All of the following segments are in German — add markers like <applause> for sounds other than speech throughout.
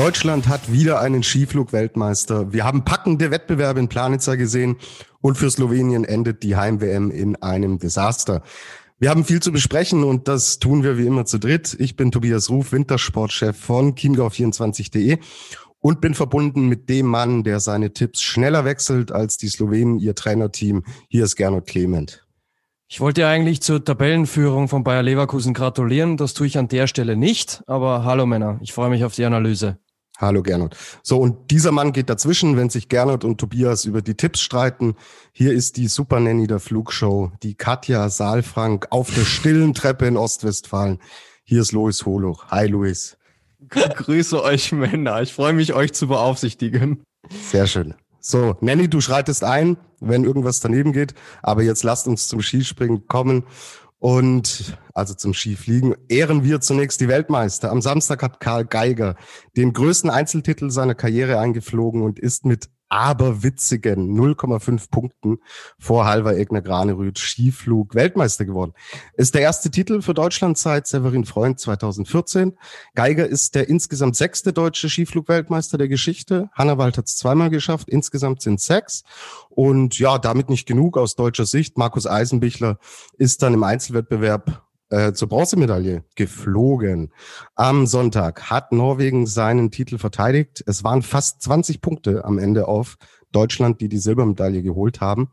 Deutschland hat wieder einen Skiflug-Weltmeister. Wir haben packende Wettbewerbe in Planitzer gesehen und für Slowenien endet die Heim-WM in einem Desaster. Wir haben viel zu besprechen und das tun wir wie immer zu dritt. Ich bin Tobias Ruf, Wintersportchef von chiemgau24.de und bin verbunden mit dem Mann, der seine Tipps schneller wechselt als die Slowenen, ihr Trainerteam. Hier ist Gernot Clement. Ich wollte eigentlich zur Tabellenführung von Bayer Leverkusen gratulieren. Das tue ich an der Stelle nicht. Aber hallo Männer, ich freue mich auf die Analyse. Hallo Gernot. So, und dieser Mann geht dazwischen, wenn sich Gernot und Tobias über die Tipps streiten. Hier ist die Super Nanny der Flugshow, die Katja Saalfrank auf der stillen Treppe in Ostwestfalen. Hier ist Louis Holoch. Hi Louis. Grüße euch Männer. Ich freue mich, euch zu beaufsichtigen. Sehr schön. So, Nanny, du schreitest ein, wenn irgendwas daneben geht. Aber jetzt lasst uns zum Skispringen kommen. Und also zum Skifliegen ehren wir zunächst die Weltmeister. Am Samstag hat Karl Geiger den größten Einzeltitel seiner Karriere eingeflogen und ist mit aberwitzigen 0,5 Punkten vor Halver Egner Granerüth Skiflug Weltmeister geworden. Ist der erste Titel für Deutschland seit Severin Freund 2014. Geiger ist der insgesamt sechste deutsche Skiflug-Weltmeister der Geschichte. Hannawald hat es zweimal geschafft. Insgesamt sind sechs. Und ja, damit nicht genug aus deutscher Sicht. Markus Eisenbichler ist dann im Einzelwettbewerb äh, zur Bronzemedaille geflogen. Am Sonntag hat Norwegen seinen Titel verteidigt. Es waren fast 20 Punkte am Ende auf Deutschland, die die Silbermedaille geholt haben.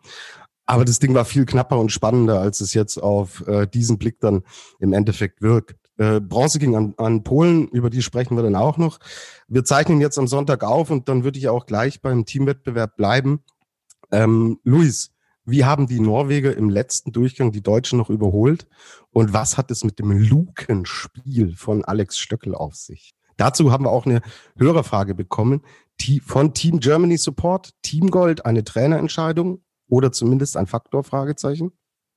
Aber das Ding war viel knapper und spannender, als es jetzt auf äh, diesen Blick dann im Endeffekt wirkt. Äh, Bronze ging an, an Polen, über die sprechen wir dann auch noch. Wir zeichnen jetzt am Sonntag auf und dann würde ich auch gleich beim Teamwettbewerb bleiben. Ähm, Luis, wie haben die Norweger im letzten Durchgang die Deutschen noch überholt? Und was hat es mit dem Lukenspiel von Alex Stöckel auf sich? Dazu haben wir auch eine Hörerfrage bekommen von Team Germany Support. Team Gold, eine Trainerentscheidung oder zumindest ein Faktor? Fragezeichen.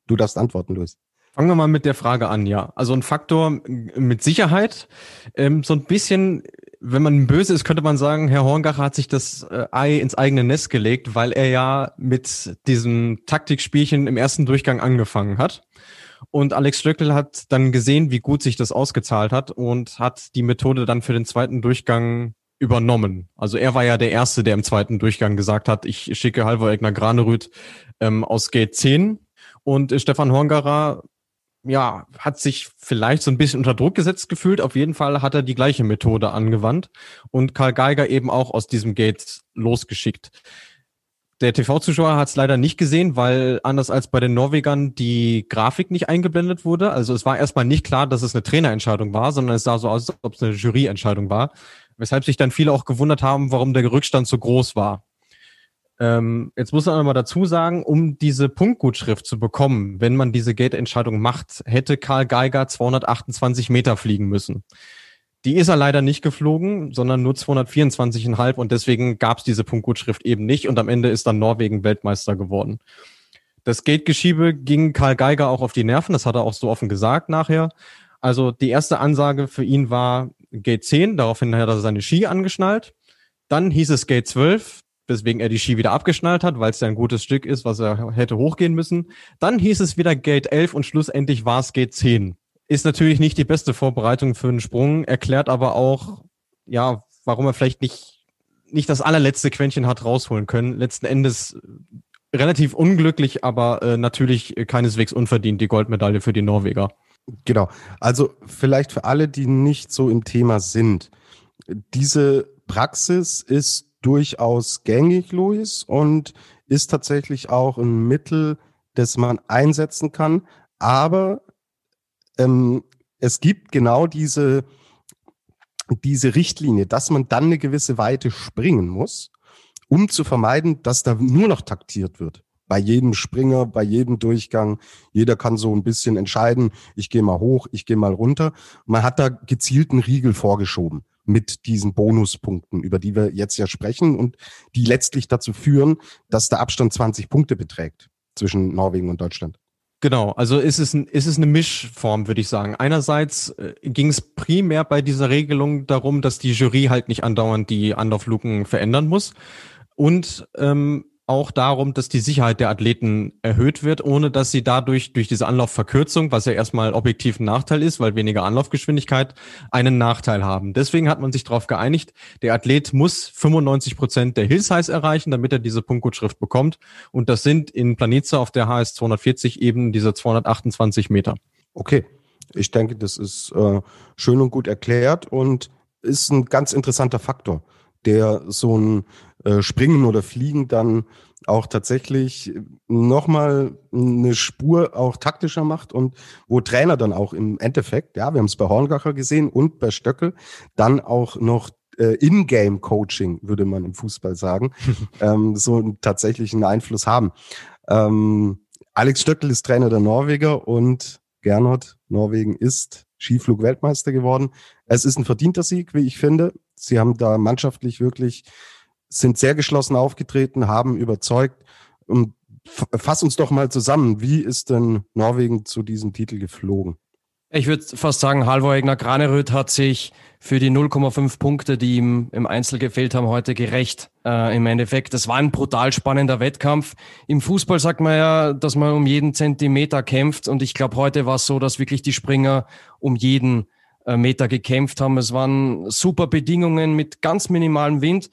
Du darfst antworten, Luis. Fangen wir mal mit der Frage an, ja. Also ein Faktor mit Sicherheit. Ähm, so ein bisschen wenn man böse ist, könnte man sagen, Herr Horngacher hat sich das äh, Ei ins eigene Nest gelegt, weil er ja mit diesem Taktikspielchen im ersten Durchgang angefangen hat. Und Alex Stöckel hat dann gesehen, wie gut sich das ausgezahlt hat und hat die Methode dann für den zweiten Durchgang übernommen. Also er war ja der Erste, der im zweiten Durchgang gesagt hat, ich schicke Halvor Egner Granerüth ähm, aus Gate 10. Und äh, Stefan Horngacher ja, hat sich vielleicht so ein bisschen unter Druck gesetzt gefühlt. Auf jeden Fall hat er die gleiche Methode angewandt und Karl Geiger eben auch aus diesem Gate losgeschickt. Der TV-Zuschauer hat es leider nicht gesehen, weil anders als bei den Norwegern die Grafik nicht eingeblendet wurde. Also es war erstmal nicht klar, dass es eine Trainerentscheidung war, sondern es sah so aus, als ob es eine Juryentscheidung war. Weshalb sich dann viele auch gewundert haben, warum der Rückstand so groß war. Ähm, jetzt muss man aber dazu sagen, um diese Punktgutschrift zu bekommen, wenn man diese Gate-Entscheidung macht, hätte Karl Geiger 228 Meter fliegen müssen. Die ist er leider nicht geflogen, sondern nur 224,5 und deswegen gab es diese Punktgutschrift eben nicht und am Ende ist dann Norwegen Weltmeister geworden. Das Gate-Geschiebe ging Karl Geiger auch auf die Nerven, das hat er auch so offen gesagt nachher. Also die erste Ansage für ihn war Gate 10, daraufhin hat er seine Ski angeschnallt. Dann hieß es Gate 12, weswegen er die Ski wieder abgeschnallt hat, weil es ja ein gutes Stück ist, was er hätte hochgehen müssen. Dann hieß es wieder Gate 11 und schlussendlich war es Gate 10. Ist natürlich nicht die beste Vorbereitung für einen Sprung, erklärt aber auch, ja, warum er vielleicht nicht, nicht das allerletzte Quäntchen hat rausholen können. Letzten Endes äh, relativ unglücklich, aber äh, natürlich keineswegs unverdient die Goldmedaille für die Norweger. Genau. Also vielleicht für alle, die nicht so im Thema sind. Diese Praxis ist durchaus gängig, Luis, und ist tatsächlich auch ein Mittel, das man einsetzen kann. Aber ähm, es gibt genau diese, diese Richtlinie, dass man dann eine gewisse Weite springen muss, um zu vermeiden, dass da nur noch taktiert wird. Bei jedem Springer, bei jedem Durchgang. Jeder kann so ein bisschen entscheiden, ich gehe mal hoch, ich gehe mal runter. Man hat da gezielten Riegel vorgeschoben mit diesen Bonuspunkten, über die wir jetzt ja sprechen und die letztlich dazu führen, dass der Abstand 20 Punkte beträgt zwischen Norwegen und Deutschland. Genau, also ist es, ein, ist es eine Mischform, würde ich sagen. Einerseits äh, ging es primär bei dieser Regelung darum, dass die Jury halt nicht andauernd die Anlaufluken verändern muss. Und ähm, auch darum, dass die Sicherheit der Athleten erhöht wird, ohne dass sie dadurch durch diese Anlaufverkürzung, was ja erstmal objektiv ein Nachteil ist, weil weniger Anlaufgeschwindigkeit, einen Nachteil haben. Deswegen hat man sich darauf geeinigt, der Athlet muss 95 Prozent der Hill Size erreichen, damit er diese Punktgutschrift bekommt. Und das sind in Planiza auf der HS 240 eben diese 228 Meter. Okay, ich denke, das ist äh, schön und gut erklärt und ist ein ganz interessanter Faktor der so ein äh, Springen oder Fliegen dann auch tatsächlich nochmal eine Spur auch taktischer macht und wo Trainer dann auch im Endeffekt, ja, wir haben es bei Horngacher gesehen und bei Stöckel, dann auch noch äh, In-Game-Coaching, würde man im Fußball sagen, <laughs> ähm, so einen tatsächlichen Einfluss haben. Ähm, Alex Stöckel ist Trainer der Norweger und Gernot, Norwegen ist Skiflug-Weltmeister geworden. Es ist ein verdienter Sieg, wie ich finde. Sie haben da mannschaftlich wirklich, sind sehr geschlossen aufgetreten, haben überzeugt. Und fass uns doch mal zusammen. Wie ist denn Norwegen zu diesem Titel geflogen? Ich würde fast sagen, Halvor Egner Graneröd hat sich für die 0,5 Punkte, die ihm im Einzel gefehlt haben, heute gerecht. Äh, Im Endeffekt, das war ein brutal spannender Wettkampf. Im Fußball sagt man ja, dass man um jeden Zentimeter kämpft. Und ich glaube, heute war es so, dass wirklich die Springer um jeden äh, Meter gekämpft haben. Es waren super Bedingungen mit ganz minimalem Wind.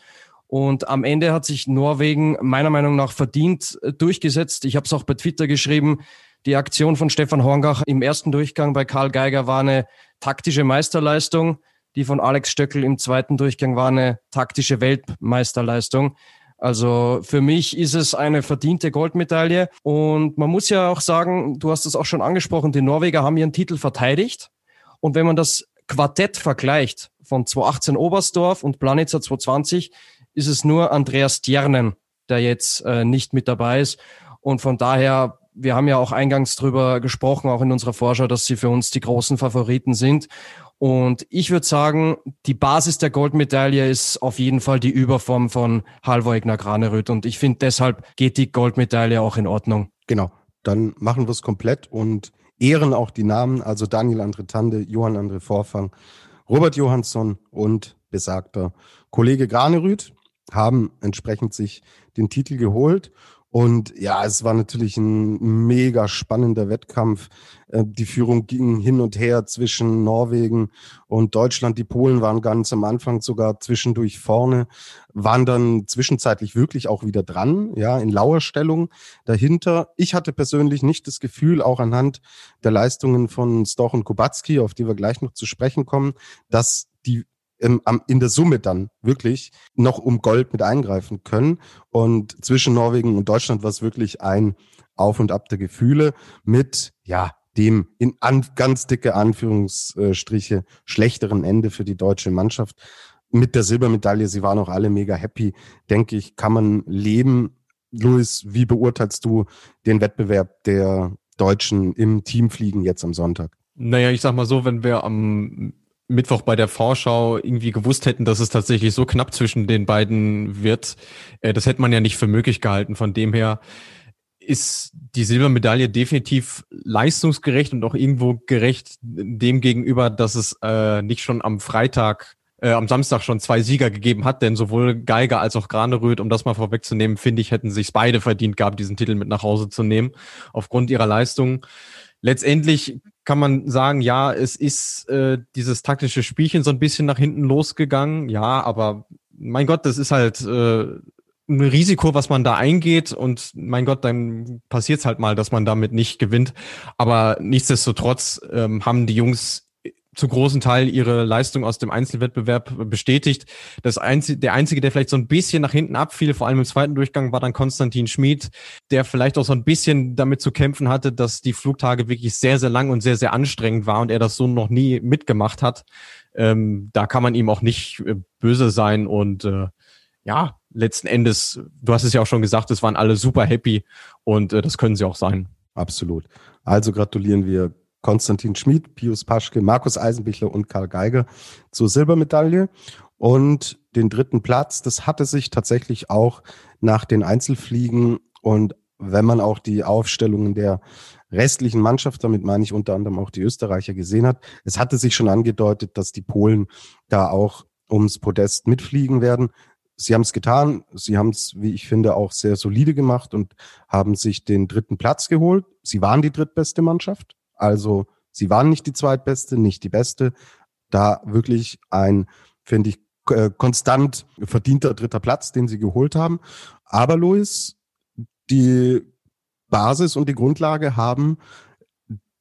Und am Ende hat sich Norwegen meiner Meinung nach verdient äh, durchgesetzt. Ich habe es auch bei Twitter geschrieben. Die Aktion von Stefan Horngach im ersten Durchgang bei Karl Geiger war eine taktische Meisterleistung. Die von Alex Stöckel im zweiten Durchgang war eine taktische Weltmeisterleistung. Also für mich ist es eine verdiente Goldmedaille. Und man muss ja auch sagen, du hast es auch schon angesprochen, die Norweger haben ihren Titel verteidigt. Und wenn man das Quartett vergleicht von 2018 Oberstdorf und Planitzer 2020, ist es nur Andreas Stjernen, der jetzt äh, nicht mit dabei ist. Und von daher, wir haben ja auch eingangs drüber gesprochen, auch in unserer Vorschau, dass sie für uns die großen Favoriten sind. Und ich würde sagen, die Basis der Goldmedaille ist auf jeden Fall die Überform von Halvor Egner Granerüth. Und ich finde, deshalb geht die Goldmedaille auch in Ordnung. Genau. Dann machen wir es komplett und ehren auch die Namen, also Daniel André Tande, Johann André Vorfang, Robert Johansson und besagter Kollege Granerüth haben entsprechend sich den Titel geholt und ja, es war natürlich ein mega spannender Wettkampf. Äh, die Führung ging hin und her zwischen Norwegen und Deutschland. Die Polen waren ganz am Anfang sogar zwischendurch vorne, waren dann zwischenzeitlich wirklich auch wieder dran, ja, in Lauerstellung dahinter. Ich hatte persönlich nicht das Gefühl, auch anhand der Leistungen von Stoch und Kubacki, auf die wir gleich noch zu sprechen kommen, dass die in der Summe dann wirklich noch um Gold mit eingreifen können. Und zwischen Norwegen und Deutschland war es wirklich ein Auf und Ab der Gefühle mit, ja, dem in an, ganz dicke Anführungsstriche schlechteren Ende für die deutsche Mannschaft. Mit der Silbermedaille, sie waren auch alle mega happy, denke ich, kann man leben. Luis, wie beurteilst du den Wettbewerb der Deutschen im Teamfliegen jetzt am Sonntag? Naja, ich sag mal so, wenn wir am Mittwoch bei der Vorschau irgendwie gewusst hätten, dass es tatsächlich so knapp zwischen den beiden wird, äh, das hätte man ja nicht für möglich gehalten. Von dem her ist die Silbermedaille definitiv leistungsgerecht und auch irgendwo gerecht dem gegenüber, dass es äh, nicht schon am Freitag, äh, am Samstag schon zwei Sieger gegeben hat, denn sowohl Geiger als auch Graneröd, um das mal vorwegzunehmen, finde ich, hätten sich beide verdient gehabt, diesen Titel mit nach Hause zu nehmen, aufgrund ihrer Leistung letztendlich kann man sagen, ja, es ist äh, dieses taktische Spielchen so ein bisschen nach hinten losgegangen. Ja, aber mein Gott, das ist halt äh, ein Risiko, was man da eingeht und mein Gott, dann passiert es halt mal, dass man damit nicht gewinnt. Aber nichtsdestotrotz ähm, haben die Jungs zu großen Teil ihre Leistung aus dem Einzelwettbewerb bestätigt. Das einzige, der einzige, der vielleicht so ein bisschen nach hinten abfiel, vor allem im zweiten Durchgang, war dann Konstantin Schmid, der vielleicht auch so ein bisschen damit zu kämpfen hatte, dass die Flugtage wirklich sehr, sehr lang und sehr, sehr anstrengend war und er das so noch nie mitgemacht hat. Ähm, da kann man ihm auch nicht äh, böse sein und äh, ja, letzten Endes, du hast es ja auch schon gesagt, es waren alle super happy und äh, das können sie auch sein. Absolut. Also gratulieren wir Konstantin Schmid, Pius Paschke, Markus Eisenbichler und Karl Geiger zur Silbermedaille. Und den dritten Platz, das hatte sich tatsächlich auch nach den Einzelfliegen und wenn man auch die Aufstellungen der restlichen Mannschaft, damit meine ich unter anderem auch die Österreicher gesehen hat, es hatte sich schon angedeutet, dass die Polen da auch ums Podest mitfliegen werden. Sie haben es getan. Sie haben es, wie ich finde, auch sehr solide gemacht und haben sich den dritten Platz geholt. Sie waren die drittbeste Mannschaft. Also sie waren nicht die zweitbeste, nicht die beste. Da wirklich ein, finde ich, äh, konstant verdienter dritter Platz, den sie geholt haben. Aber Luis, die Basis und die Grundlage haben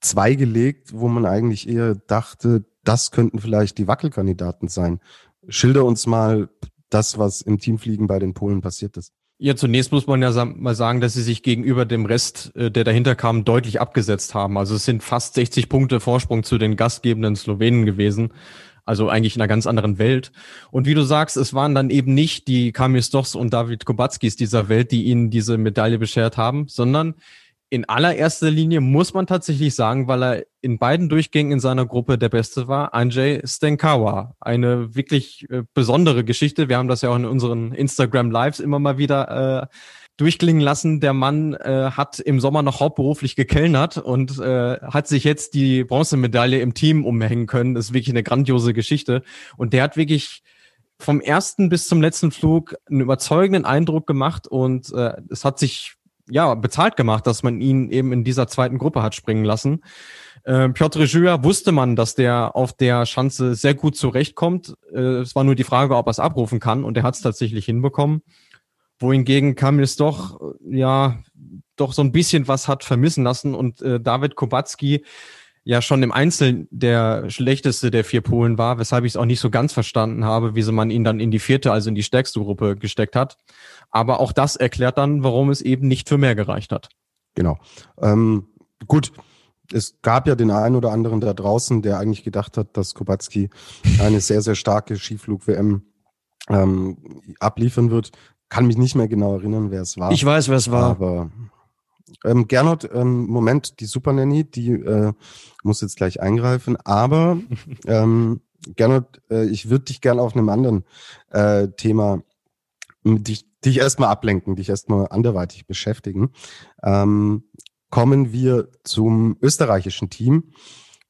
zwei gelegt, wo man eigentlich eher dachte, das könnten vielleicht die Wackelkandidaten sein. Schilder uns mal das, was im Teamfliegen bei den Polen passiert ist. Ja, zunächst muss man ja mal sagen, dass sie sich gegenüber dem Rest, äh, der dahinter kam, deutlich abgesetzt haben. Also es sind fast 60 Punkte Vorsprung zu den gastgebenden Slowenen gewesen. Also eigentlich in einer ganz anderen Welt. Und wie du sagst, es waren dann eben nicht die Kamil Stochs und David Kobatskis dieser Welt, die ihnen diese Medaille beschert haben, sondern in allererster Linie muss man tatsächlich sagen, weil er in beiden Durchgängen in seiner Gruppe der Beste war, Andrzej Stenkawa. Eine wirklich äh, besondere Geschichte. Wir haben das ja auch in unseren Instagram Lives immer mal wieder äh, durchklingen lassen. Der Mann äh, hat im Sommer noch hauptberuflich gekellnert und äh, hat sich jetzt die Bronzemedaille im Team umhängen können. Das ist wirklich eine grandiose Geschichte. Und der hat wirklich vom ersten bis zum letzten Flug einen überzeugenden Eindruck gemacht und äh, es hat sich ja, bezahlt gemacht, dass man ihn eben in dieser zweiten Gruppe hat springen lassen. Äh, Piotr Jura wusste man, dass der auf der Schanze sehr gut zurechtkommt. Äh, es war nur die Frage, ob er es abrufen kann und er hat es tatsächlich hinbekommen. Wohingegen Kamils doch, ja, doch so ein bisschen was hat vermissen lassen und äh, David Kubacki ja schon im Einzel der schlechteste der vier Polen war, weshalb ich es auch nicht so ganz verstanden habe, wieso man ihn dann in die vierte, also in die stärkste Gruppe gesteckt hat. Aber auch das erklärt dann, warum es eben nicht für mehr gereicht hat. Genau. Ähm, gut. Es gab ja den einen oder anderen da draußen, der eigentlich gedacht hat, dass Kubacki eine sehr, sehr starke Skiflug-WM ähm, abliefern wird. Kann mich nicht mehr genau erinnern, wer es war. Ich weiß, wer es war. Aber ähm, Gernot, ähm, Moment, die Super Nanny, die äh, muss jetzt gleich eingreifen. Aber <laughs> ähm, Gernot, äh, ich würde dich gerne auf einem anderen äh, Thema dich, dich erstmal ablenken, dich erstmal anderweitig beschäftigen. Ähm, kommen wir zum österreichischen Team.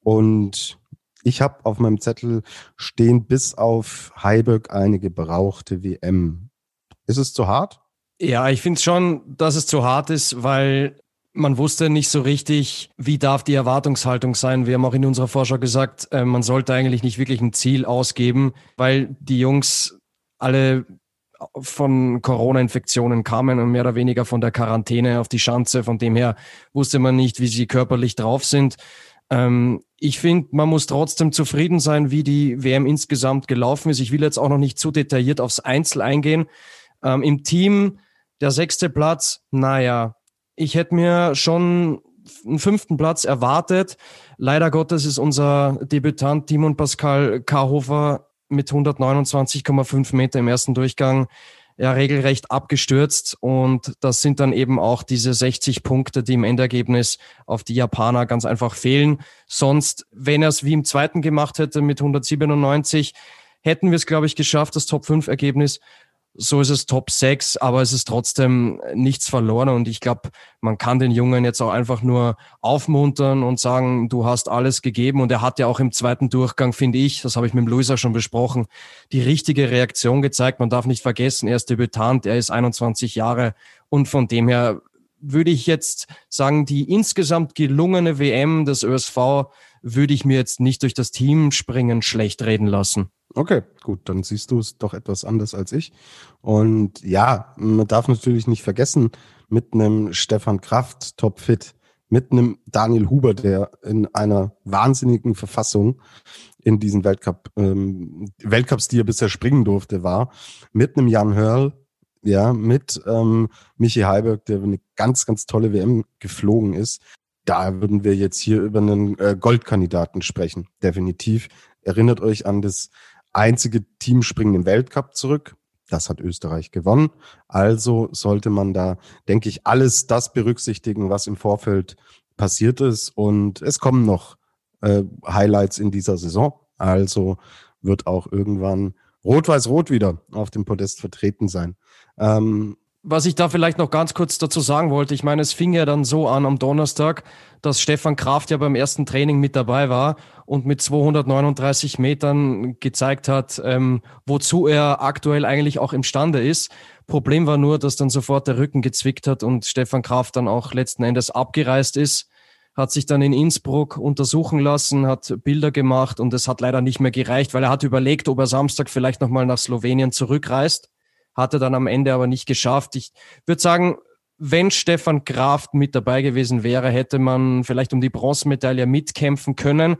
Und ich habe auf meinem Zettel stehen bis auf Heiberg eine gebrauchte WM. Ist es zu hart? Ja, ich finde schon, dass es zu hart ist, weil man wusste nicht so richtig, wie darf die Erwartungshaltung sein. Wir haben auch in unserer Vorschau gesagt, äh, man sollte eigentlich nicht wirklich ein Ziel ausgeben, weil die Jungs alle von Corona-Infektionen kamen und mehr oder weniger von der Quarantäne auf die Schanze. Von dem her wusste man nicht, wie sie körperlich drauf sind. Ähm, ich finde, man muss trotzdem zufrieden sein, wie die WM insgesamt gelaufen ist. Ich will jetzt auch noch nicht zu detailliert aufs Einzel eingehen. Ähm, Im Team der sechste Platz, naja, ich hätte mir schon einen fünften Platz erwartet. Leider Gottes ist unser Debütant Timon Pascal Karhofer mit 129,5 Meter im ersten Durchgang ja regelrecht abgestürzt und das sind dann eben auch diese 60 Punkte, die im Endergebnis auf die Japaner ganz einfach fehlen. Sonst, wenn er es wie im zweiten gemacht hätte mit 197, hätten wir es, glaube ich, geschafft, das Top-5-Ergebnis so ist es Top 6, aber es ist trotzdem nichts verloren und ich glaube, man kann den Jungen jetzt auch einfach nur aufmuntern und sagen, du hast alles gegeben und er hat ja auch im zweiten Durchgang, finde ich, das habe ich mit Luisa schon besprochen, die richtige Reaktion gezeigt. Man darf nicht vergessen, er ist Debütant, er ist 21 Jahre und von dem her würde ich jetzt sagen, die insgesamt gelungene WM des ÖSV würde ich mir jetzt nicht durch das Team springen schlecht reden lassen. Okay, gut, dann siehst du es doch etwas anders als ich. Und ja, man darf natürlich nicht vergessen, mit einem Stefan Kraft topfit, mit einem Daniel Huber, der in einer wahnsinnigen Verfassung in diesen Weltcup, ähm, Weltcups, die er bisher springen durfte, war, mit einem Jan Hörl, ja, mit ähm, Michi Heiberg, der eine ganz, ganz tolle WM geflogen ist. Da würden wir jetzt hier über einen äh, Goldkandidaten sprechen, definitiv. Erinnert euch an das einzige Teamspringen im Weltcup zurück. Das hat Österreich gewonnen. Also sollte man da, denke ich, alles das berücksichtigen, was im Vorfeld passiert ist. Und es kommen noch äh, Highlights in dieser Saison. Also wird auch irgendwann Rot-Weiß-Rot wieder auf dem Podest vertreten sein. Ähm, was ich da vielleicht noch ganz kurz dazu sagen wollte, ich meine, es fing ja dann so an am Donnerstag, dass Stefan Kraft ja beim ersten Training mit dabei war und mit 239 Metern gezeigt hat, ähm, wozu er aktuell eigentlich auch imstande ist. Problem war nur, dass dann sofort der Rücken gezwickt hat und Stefan Kraft dann auch letzten Endes abgereist ist, hat sich dann in Innsbruck untersuchen lassen, hat Bilder gemacht und es hat leider nicht mehr gereicht, weil er hat überlegt, ob er Samstag vielleicht nochmal nach Slowenien zurückreist hat er dann am Ende aber nicht geschafft. Ich würde sagen, wenn Stefan Kraft mit dabei gewesen wäre, hätte man vielleicht um die Bronzemedaille mitkämpfen können.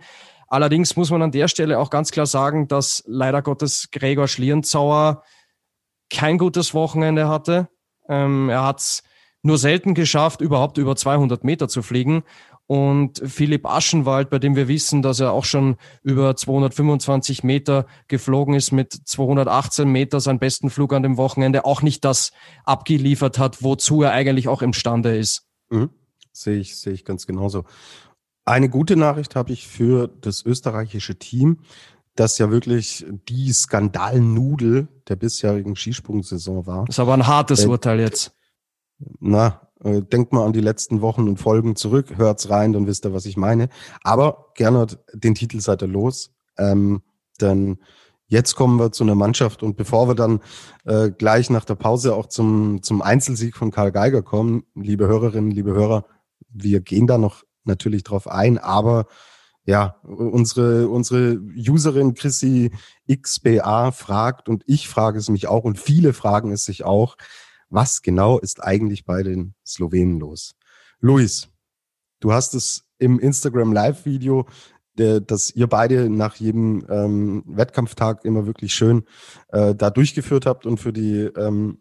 Allerdings muss man an der Stelle auch ganz klar sagen, dass leider Gottes Gregor Schlierenzauer kein gutes Wochenende hatte. Ähm, er hat es nur selten geschafft, überhaupt über 200 Meter zu fliegen. Und Philipp Aschenwald, bei dem wir wissen, dass er auch schon über 225 Meter geflogen ist, mit 218 Meter seinen besten Flug an dem Wochenende, auch nicht das abgeliefert hat, wozu er eigentlich auch imstande ist. Mhm. Sehe ich, sehe ich ganz genauso. Eine gute Nachricht habe ich für das österreichische Team, das ja wirklich die Skandalnudel der bisherigen Skisprungsaison war. Das ist aber ein hartes äh, Urteil jetzt. Na, denkt mal an die letzten Wochen und Folgen zurück, hört's rein, dann wisst ihr, was ich meine. Aber Gernot, den Titel seid ihr los. Ähm, denn jetzt kommen wir zu einer Mannschaft und bevor wir dann äh, gleich nach der Pause auch zum, zum Einzelsieg von Karl Geiger kommen, liebe Hörerinnen, liebe Hörer, wir gehen da noch natürlich drauf ein, aber ja, unsere, unsere Userin Chrissy XBA fragt und ich frage es mich auch und viele fragen es sich auch, was genau ist eigentlich bei den Slowenen los? Luis, du hast es im Instagram Live-Video, das ihr beide nach jedem ähm, Wettkampftag immer wirklich schön äh, da durchgeführt habt und für die ähm,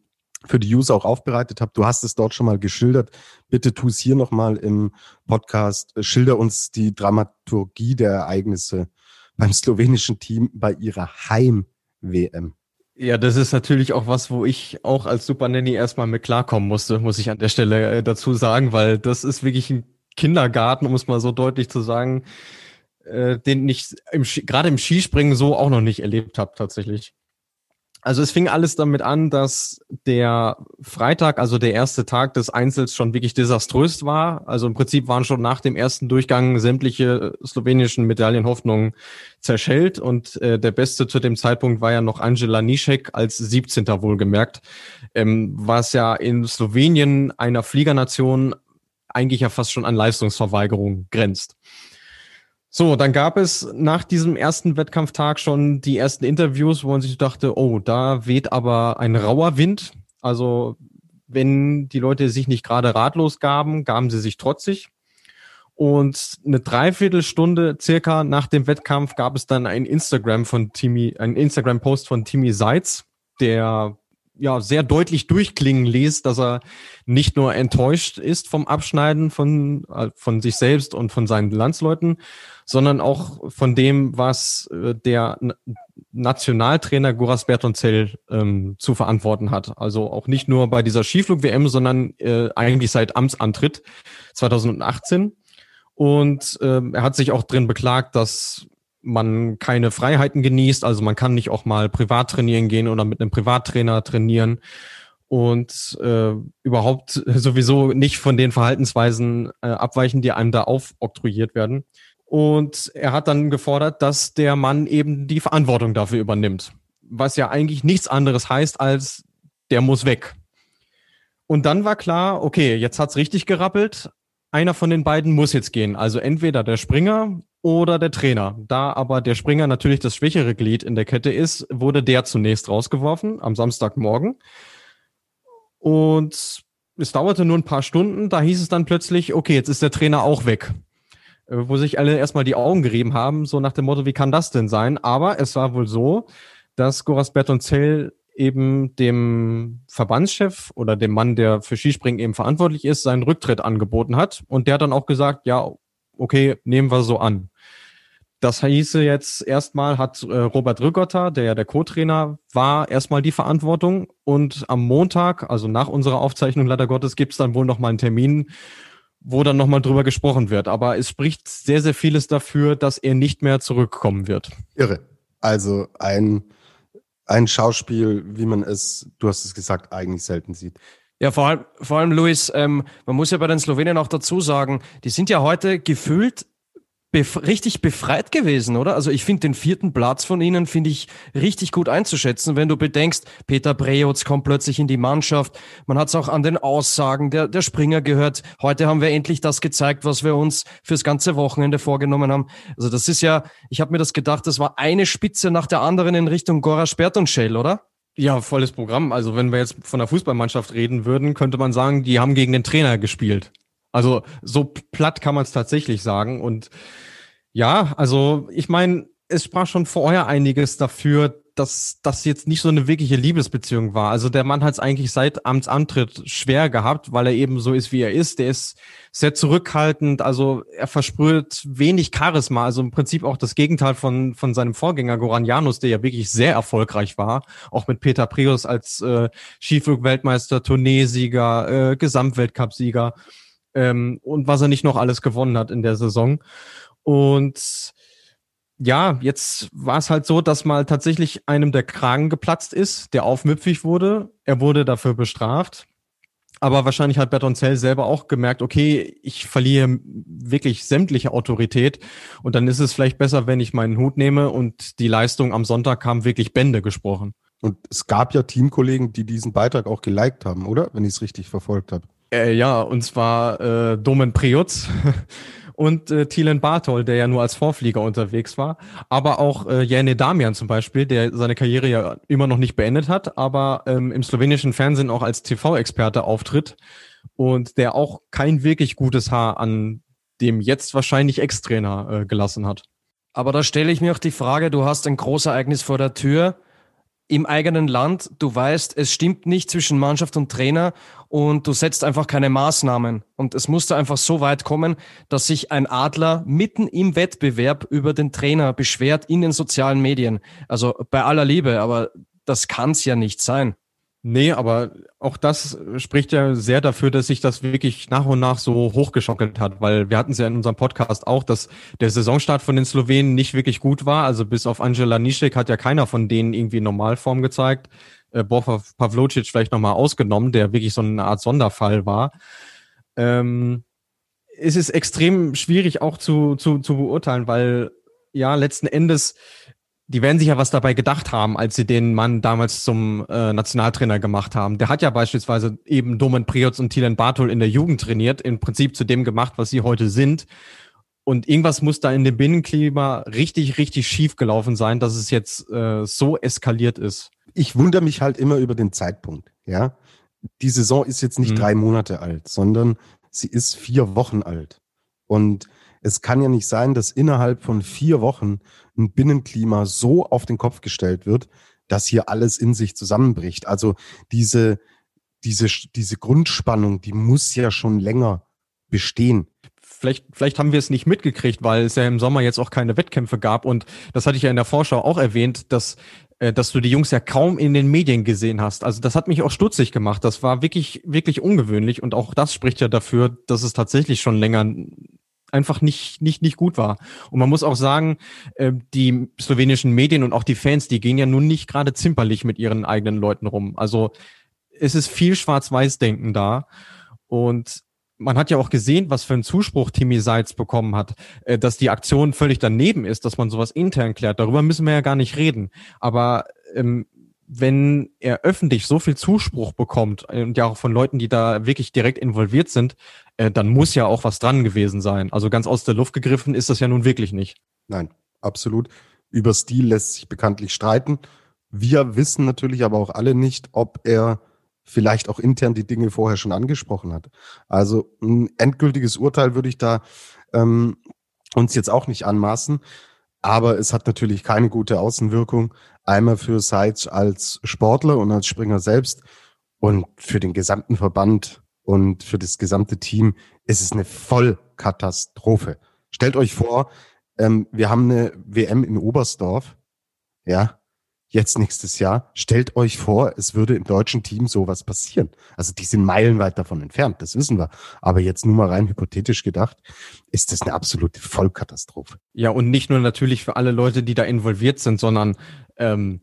für die User auch aufbereitet habt. Du hast es dort schon mal geschildert. Bitte tu es hier nochmal im Podcast. Schilder uns die Dramaturgie der Ereignisse beim slowenischen Team bei ihrer Heim-WM. Ja, das ist natürlich auch was, wo ich auch als Super Nanny erstmal mit klarkommen musste, muss ich an der Stelle äh, dazu sagen, weil das ist wirklich ein Kindergarten, um es mal so deutlich zu sagen, äh, den ich im, gerade im Skispringen so auch noch nicht erlebt habe tatsächlich. Also es fing alles damit an, dass der Freitag, also der erste Tag des Einzels schon wirklich desaströs war. Also im Prinzip waren schon nach dem ersten Durchgang sämtliche slowenischen Medaillenhoffnungen zerschellt und äh, der Beste zu dem Zeitpunkt war ja noch Angela Nischek als 17. wohlgemerkt, ähm, was ja in Slowenien einer Fliegernation eigentlich ja fast schon an Leistungsverweigerung grenzt. So, dann gab es nach diesem ersten Wettkampftag schon die ersten Interviews, wo man sich dachte, oh, da weht aber ein rauer Wind. Also wenn die Leute sich nicht gerade ratlos gaben, gaben sie sich trotzig. Und eine Dreiviertelstunde circa nach dem Wettkampf gab es dann ein Instagram von Timmy, ein Instagram-Post von Timmy Seitz, der ja sehr deutlich durchklingen ließ, dass er nicht nur enttäuscht ist vom Abschneiden von, äh, von sich selbst und von seinen Landsleuten, sondern auch von dem, was äh, der Nationaltrainer Goras Bertonzell ähm, zu verantworten hat. Also auch nicht nur bei dieser Skiflug-WM, sondern äh, eigentlich seit Amtsantritt 2018. Und äh, er hat sich auch drin beklagt, dass man keine Freiheiten genießt. Also man kann nicht auch mal privat trainieren gehen oder mit einem Privattrainer trainieren und äh, überhaupt <laughs> sowieso nicht von den Verhaltensweisen äh, abweichen, die einem da aufoktroyiert werden. Und er hat dann gefordert, dass der Mann eben die Verantwortung dafür übernimmt. Was ja eigentlich nichts anderes heißt, als der muss weg. Und dann war klar, okay, jetzt hat's richtig gerappelt. Einer von den beiden muss jetzt gehen. Also entweder der Springer oder der Trainer. Da aber der Springer natürlich das schwächere Glied in der Kette ist, wurde der zunächst rausgeworfen am Samstagmorgen. Und es dauerte nur ein paar Stunden. Da hieß es dann plötzlich, okay, jetzt ist der Trainer auch weg. Äh, wo sich alle erstmal die Augen gerieben haben, so nach dem Motto, wie kann das denn sein? Aber es war wohl so, dass Goras Bertonzell eben dem Verbandschef oder dem Mann, der für Skispringen eben verantwortlich ist, seinen Rücktritt angeboten hat. Und der hat dann auch gesagt, ja, okay, nehmen wir so an. Das hieße jetzt erstmal hat äh, Robert Rüggotter, der ja der Co-Trainer war, erstmal die Verantwortung. Und am Montag, also nach unserer Aufzeichnung leider Gottes, gibt es dann wohl noch mal einen Termin, wo dann nochmal drüber gesprochen wird. Aber es spricht sehr, sehr vieles dafür, dass er nicht mehr zurückkommen wird. Irre. Also ein, ein Schauspiel, wie man es, du hast es gesagt, eigentlich selten sieht. Ja, vor allem, vor allem Luis, ähm, man muss ja bei den Slowenen auch dazu sagen, die sind ja heute gefühlt bef richtig befreit gewesen, oder? Also ich finde den vierten Platz von ihnen, finde ich richtig gut einzuschätzen, wenn du bedenkst, Peter Brejoz kommt plötzlich in die Mannschaft. Man hat es auch an den Aussagen der, der Springer gehört. Heute haben wir endlich das gezeigt, was wir uns fürs ganze Wochenende vorgenommen haben. Also das ist ja, ich habe mir das gedacht, das war eine Spitze nach der anderen in Richtung Gorasch Bertonschell, oder? Ja, volles Programm. Also wenn wir jetzt von der Fußballmannschaft reden würden, könnte man sagen, die haben gegen den Trainer gespielt. Also so platt kann man es tatsächlich sagen. Und ja, also ich meine, es sprach schon vorher einiges dafür, dass das jetzt nicht so eine wirkliche Liebesbeziehung war. Also der Mann hat es eigentlich seit Amtsantritt schwer gehabt, weil er eben so ist, wie er ist. Der ist sehr zurückhaltend, also er versprüht wenig Charisma, also im Prinzip auch das Gegenteil von, von seinem Vorgänger Goran Janus, der ja wirklich sehr erfolgreich war, auch mit Peter Prius als äh, Skiflug-Weltmeister, Tourneesieger, äh, Gesamtweltcupsieger ähm, und was er nicht noch alles gewonnen hat in der Saison. Und ja, jetzt war es halt so, dass mal tatsächlich einem der Kragen geplatzt ist, der aufmüpfig wurde. Er wurde dafür bestraft. Aber wahrscheinlich hat Bertoncell selber auch gemerkt, okay, ich verliere wirklich sämtliche Autorität. Und dann ist es vielleicht besser, wenn ich meinen Hut nehme. Und die Leistung am Sonntag kam wirklich Bände gesprochen. Und es gab ja Teamkollegen, die diesen Beitrag auch geliked haben, oder? Wenn ich es richtig verfolgt habe. Äh, ja, und zwar äh, Domen Priutz. <laughs> und äh, Thielen Bartol, der ja nur als Vorflieger unterwegs war, aber auch äh, Jene Damian zum Beispiel, der seine Karriere ja immer noch nicht beendet hat, aber ähm, im slowenischen Fernsehen auch als TV-Experte auftritt und der auch kein wirklich gutes Haar an dem jetzt wahrscheinlich Ex-Trainer äh, gelassen hat. Aber da stelle ich mir auch die Frage, du hast ein Großereignis vor der Tür im eigenen Land, du weißt, es stimmt nicht zwischen Mannschaft und Trainer und du setzt einfach keine Maßnahmen. Und es musste einfach so weit kommen, dass sich ein Adler mitten im Wettbewerb über den Trainer beschwert in den sozialen Medien. Also bei aller Liebe, aber das kann's ja nicht sein. Nee, aber auch das spricht ja sehr dafür, dass sich das wirklich nach und nach so hochgeschockelt hat, weil wir hatten es ja in unserem Podcast auch, dass der Saisonstart von den Slowenen nicht wirklich gut war. Also bis auf Angela Nischek hat ja keiner von denen irgendwie Normalform gezeigt. Äh, Borfa Pavlocic vielleicht nochmal ausgenommen, der wirklich so eine Art Sonderfall war. Ähm, es ist extrem schwierig auch zu, zu, zu beurteilen, weil ja, letzten Endes die werden sich ja was dabei gedacht haben, als sie den Mann damals zum äh, Nationaltrainer gemacht haben. Der hat ja beispielsweise eben Domen Priots und Thielen Bartol in der Jugend trainiert, im Prinzip zu dem gemacht, was sie heute sind. Und irgendwas muss da in dem Binnenklima richtig, richtig schief gelaufen sein, dass es jetzt äh, so eskaliert ist. Ich wundere mich halt immer über den Zeitpunkt, ja. Die Saison ist jetzt nicht mhm. drei Monate alt, sondern sie ist vier Wochen alt. Und es kann ja nicht sein, dass innerhalb von vier Wochen ein Binnenklima so auf den Kopf gestellt wird, dass hier alles in sich zusammenbricht. Also diese, diese, diese Grundspannung, die muss ja schon länger bestehen. Vielleicht, vielleicht haben wir es nicht mitgekriegt, weil es ja im Sommer jetzt auch keine Wettkämpfe gab. Und das hatte ich ja in der Vorschau auch erwähnt, dass, äh, dass du die Jungs ja kaum in den Medien gesehen hast. Also das hat mich auch stutzig gemacht. Das war wirklich, wirklich ungewöhnlich. Und auch das spricht ja dafür, dass es tatsächlich schon länger einfach nicht, nicht, nicht gut war. Und man muss auch sagen, äh, die slowenischen Medien und auch die Fans, die gehen ja nun nicht gerade zimperlich mit ihren eigenen Leuten rum. Also es ist viel Schwarz-Weiß-Denken da. Und man hat ja auch gesehen, was für einen Zuspruch Timmy Seitz bekommen hat, äh, dass die Aktion völlig daneben ist, dass man sowas intern klärt. Darüber müssen wir ja gar nicht reden. Aber ähm, wenn er öffentlich so viel Zuspruch bekommt und ja auch von Leuten, die da wirklich direkt involviert sind, äh, dann muss ja auch was dran gewesen sein. Also ganz aus der Luft gegriffen ist das ja nun wirklich nicht. Nein, absolut. Über Stil lässt sich bekanntlich streiten. Wir wissen natürlich aber auch alle nicht, ob er vielleicht auch intern die Dinge vorher schon angesprochen hat. Also ein endgültiges Urteil würde ich da ähm, uns jetzt auch nicht anmaßen. Aber es hat natürlich keine gute Außenwirkung. Einmal für Seitz als Sportler und als Springer selbst und für den gesamten Verband und für das gesamte Team ist es eine Vollkatastrophe. Stellt euch vor, ähm, wir haben eine WM in Oberstdorf, ja, jetzt nächstes Jahr, stellt euch vor, es würde im deutschen Team sowas passieren. Also die sind meilenweit davon entfernt, das wissen wir. Aber jetzt nur mal rein hypothetisch gedacht, ist das eine absolute Vollkatastrophe. Ja, und nicht nur natürlich für alle Leute, die da involviert sind, sondern ähm,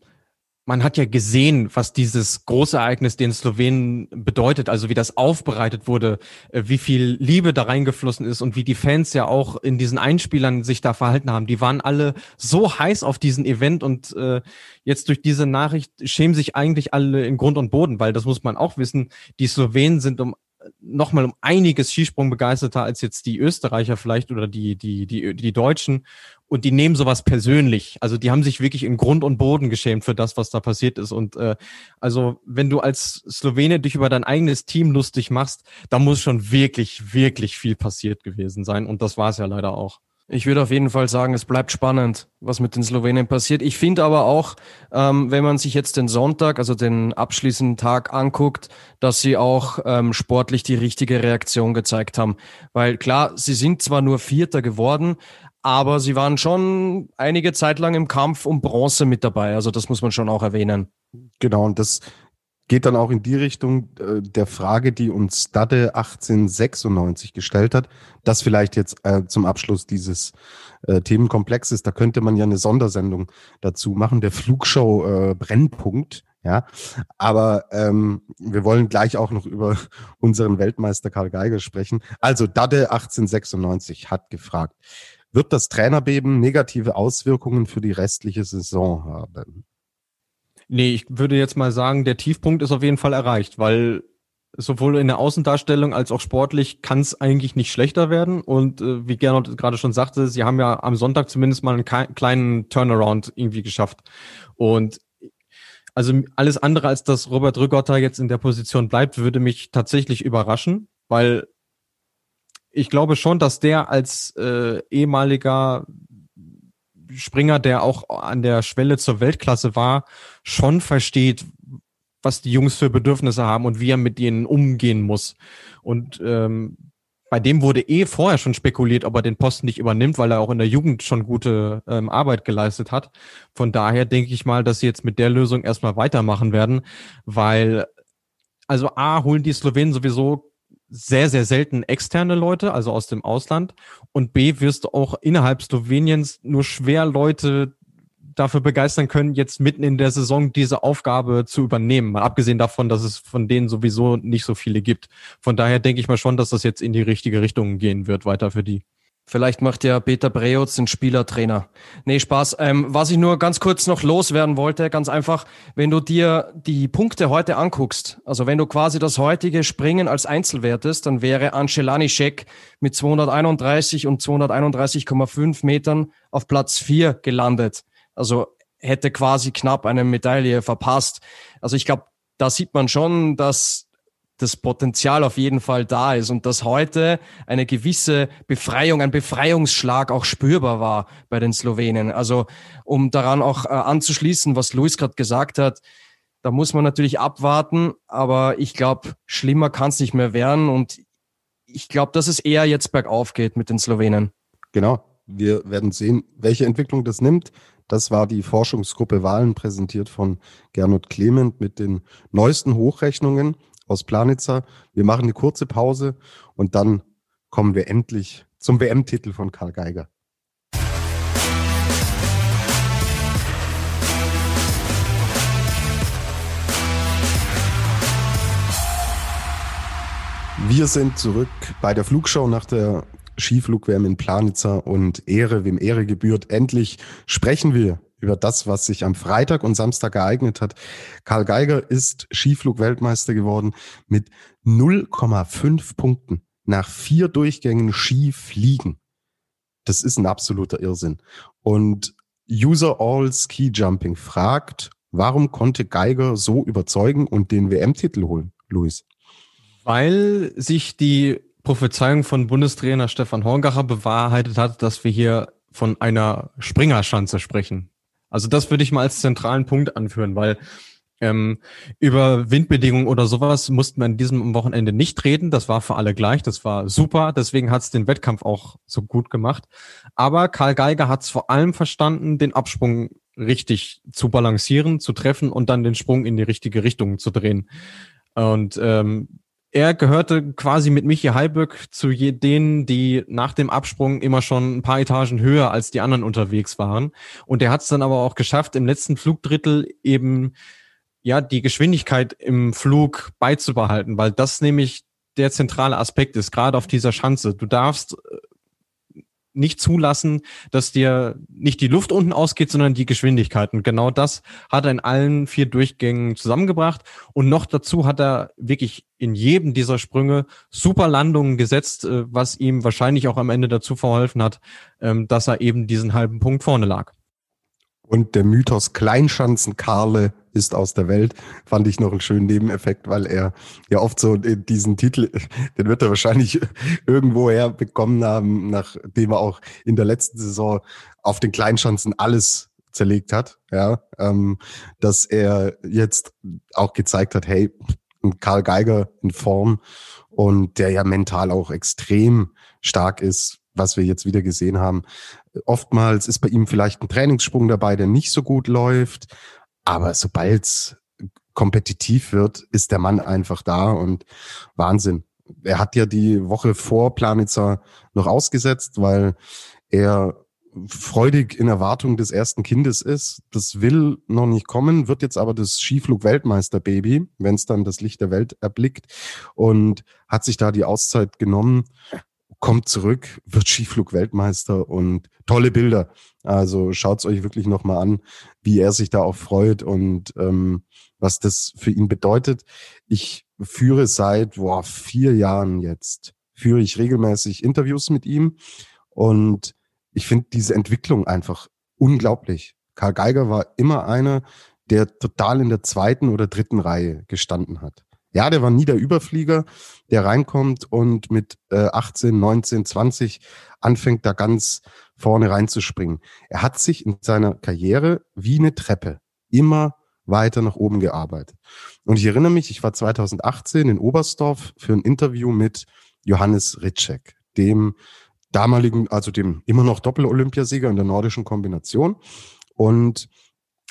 man hat ja gesehen, was dieses große Ereignis den Slowenen bedeutet, also wie das aufbereitet wurde, äh, wie viel Liebe da reingeflossen ist und wie die Fans ja auch in diesen Einspielern sich da verhalten haben. Die waren alle so heiß auf diesen Event und äh, jetzt durch diese Nachricht schämen sich eigentlich alle in Grund und Boden, weil das muss man auch wissen, die Slowenen sind um nochmal um einiges Skisprung begeisterter als jetzt die Österreicher vielleicht oder die, die, die, die Deutschen und die nehmen sowas persönlich. Also die haben sich wirklich in Grund und Boden geschämt für das, was da passiert ist. Und äh, also wenn du als Slowene dich über dein eigenes Team lustig machst, da muss schon wirklich, wirklich viel passiert gewesen sein. Und das war es ja leider auch. Ich würde auf jeden Fall sagen, es bleibt spannend, was mit den Slowenen passiert. Ich finde aber auch, ähm, wenn man sich jetzt den Sonntag, also den abschließenden Tag anguckt, dass sie auch ähm, sportlich die richtige Reaktion gezeigt haben. Weil klar, sie sind zwar nur Vierter geworden, aber sie waren schon einige Zeit lang im Kampf um Bronze mit dabei. Also das muss man schon auch erwähnen. Genau, und das geht dann auch in die Richtung äh, der Frage, die uns Stade 1896 gestellt hat. Das vielleicht jetzt äh, zum Abschluss dieses äh, Themenkomplexes. Da könnte man ja eine Sondersendung dazu machen, der Flugshow äh, Brennpunkt. Ja, aber ähm, wir wollen gleich auch noch über <laughs> unseren Weltmeister Karl Geiger sprechen. Also Dade 1896 hat gefragt, wird das Trainerbeben negative Auswirkungen für die restliche Saison haben? Nee, ich würde jetzt mal sagen, der Tiefpunkt ist auf jeden Fall erreicht, weil sowohl in der Außendarstellung als auch sportlich kann es eigentlich nicht schlechter werden. Und äh, wie Gernot gerade schon sagte, sie haben ja am Sonntag zumindest mal einen kleinen Turnaround irgendwie geschafft. Und also alles andere, als dass Robert Rügotter jetzt in der Position bleibt, würde mich tatsächlich überraschen, weil ich glaube schon, dass der als äh, ehemaliger Springer, der auch an der Schwelle zur Weltklasse war, schon versteht, was die Jungs für Bedürfnisse haben und wie er mit ihnen umgehen muss. Und ähm, bei dem wurde eh vorher schon spekuliert, ob er den Posten nicht übernimmt, weil er auch in der Jugend schon gute ähm, Arbeit geleistet hat. Von daher denke ich mal, dass sie jetzt mit der Lösung erstmal weitermachen werden, weil also A, holen die Slowenen sowieso sehr, sehr selten externe Leute, also aus dem Ausland. Und B, wirst du auch innerhalb Sloweniens nur schwer Leute dafür begeistern können, jetzt mitten in der Saison diese Aufgabe zu übernehmen. Mal abgesehen davon, dass es von denen sowieso nicht so viele gibt. Von daher denke ich mal schon, dass das jetzt in die richtige Richtung gehen wird, weiter für die. Vielleicht macht ja Peter Breutz den Spielertrainer. Nee, Spaß. Ähm, was ich nur ganz kurz noch loswerden wollte, ganz einfach, wenn du dir die Punkte heute anguckst, also wenn du quasi das heutige Springen als Einzel wertest, dann wäre Ancelani Scheck mit 231 und 231,5 Metern auf Platz 4 gelandet. Also hätte quasi knapp eine Medaille verpasst. Also ich glaube, da sieht man schon, dass das Potenzial auf jeden Fall da ist und dass heute eine gewisse Befreiung, ein Befreiungsschlag auch spürbar war bei den Slowenen. Also um daran auch äh, anzuschließen, was Luis gerade gesagt hat, da muss man natürlich abwarten, aber ich glaube, schlimmer kann es nicht mehr werden und ich glaube, dass es eher jetzt bergauf geht mit den Slowenen. Genau. Wir werden sehen, welche Entwicklung das nimmt. Das war die Forschungsgruppe Wahlen präsentiert von Gernot Clement mit den neuesten Hochrechnungen aus Planitzer. Wir machen eine kurze Pause und dann kommen wir endlich zum WM-Titel von Karl Geiger. Wir sind zurück bei der Flugshow nach der Skiflugwärme in Planitzer und Ehre, wem Ehre gebührt. Endlich sprechen wir über das, was sich am Freitag und Samstag ereignet hat. Karl Geiger ist Skiflug-Weltmeister geworden mit 0,5 Punkten nach vier Durchgängen Skifliegen. Das ist ein absoluter Irrsinn. Und User All Ski Jumping fragt, warum konnte Geiger so überzeugen und den WM-Titel holen, Luis? Weil sich die Prophezeiung von Bundestrainer Stefan Horngacher bewahrheitet hat, dass wir hier von einer Springerschanze sprechen. Also das würde ich mal als zentralen Punkt anführen, weil ähm, über Windbedingungen oder sowas mussten wir an diesem Wochenende nicht reden. Das war für alle gleich. Das war super. Deswegen hat es den Wettkampf auch so gut gemacht. Aber Karl Geiger hat es vor allem verstanden, den Absprung richtig zu balancieren, zu treffen und dann den Sprung in die richtige Richtung zu drehen. Und ähm, er gehörte quasi mit Michi Heiböck zu denen, die nach dem Absprung immer schon ein paar Etagen höher als die anderen unterwegs waren. Und er hat es dann aber auch geschafft, im letzten Flugdrittel eben ja die Geschwindigkeit im Flug beizubehalten, weil das nämlich der zentrale Aspekt ist, gerade auf dieser Schanze. Du darfst äh, nicht zulassen, dass dir nicht die Luft unten ausgeht, sondern die Geschwindigkeit. Und genau das hat er in allen vier Durchgängen zusammengebracht. Und noch dazu hat er wirklich in jedem dieser Sprünge super Landungen gesetzt, äh, was ihm wahrscheinlich auch am Ende dazu verholfen hat, ähm, dass er eben diesen halben Punkt vorne lag. Und der Mythos Kleinschanzen-Karle ist aus der Welt, fand ich noch einen schönen Nebeneffekt, weil er ja oft so diesen Titel, <laughs> den wird er wahrscheinlich <laughs> irgendwoher bekommen haben, nachdem er auch in der letzten Saison auf den Kleinschanzen alles zerlegt hat, ja, ähm, dass er jetzt auch gezeigt hat, hey, Karl Geiger in Form und der ja mental auch extrem stark ist, was wir jetzt wieder gesehen haben. Oftmals ist bei ihm vielleicht ein Trainingssprung dabei, der nicht so gut läuft. Aber sobald es kompetitiv wird, ist der Mann einfach da und Wahnsinn. Er hat ja die Woche vor Planitzer noch ausgesetzt, weil er freudig in Erwartung des ersten Kindes ist. Das will noch nicht kommen, wird jetzt aber das Skiflug-Weltmeister-Baby, wenn es dann das Licht der Welt erblickt und hat sich da die Auszeit genommen kommt zurück, wird Skiflug-Weltmeister und tolle Bilder. Also schaut's euch wirklich nochmal an, wie er sich da auch freut und ähm, was das für ihn bedeutet. Ich führe seit boah, vier Jahren jetzt, führe ich regelmäßig Interviews mit ihm und ich finde diese Entwicklung einfach unglaublich. Karl Geiger war immer einer, der total in der zweiten oder dritten Reihe gestanden hat. Ja, der war nie der Überflieger, der reinkommt und mit äh, 18, 19, 20 anfängt, da ganz vorne reinzuspringen. Er hat sich in seiner Karriere wie eine Treppe immer weiter nach oben gearbeitet. Und ich erinnere mich, ich war 2018 in Oberstdorf für ein Interview mit Johannes Ritschek, dem damaligen, also dem immer noch Doppel-Olympiasieger in der nordischen Kombination. Und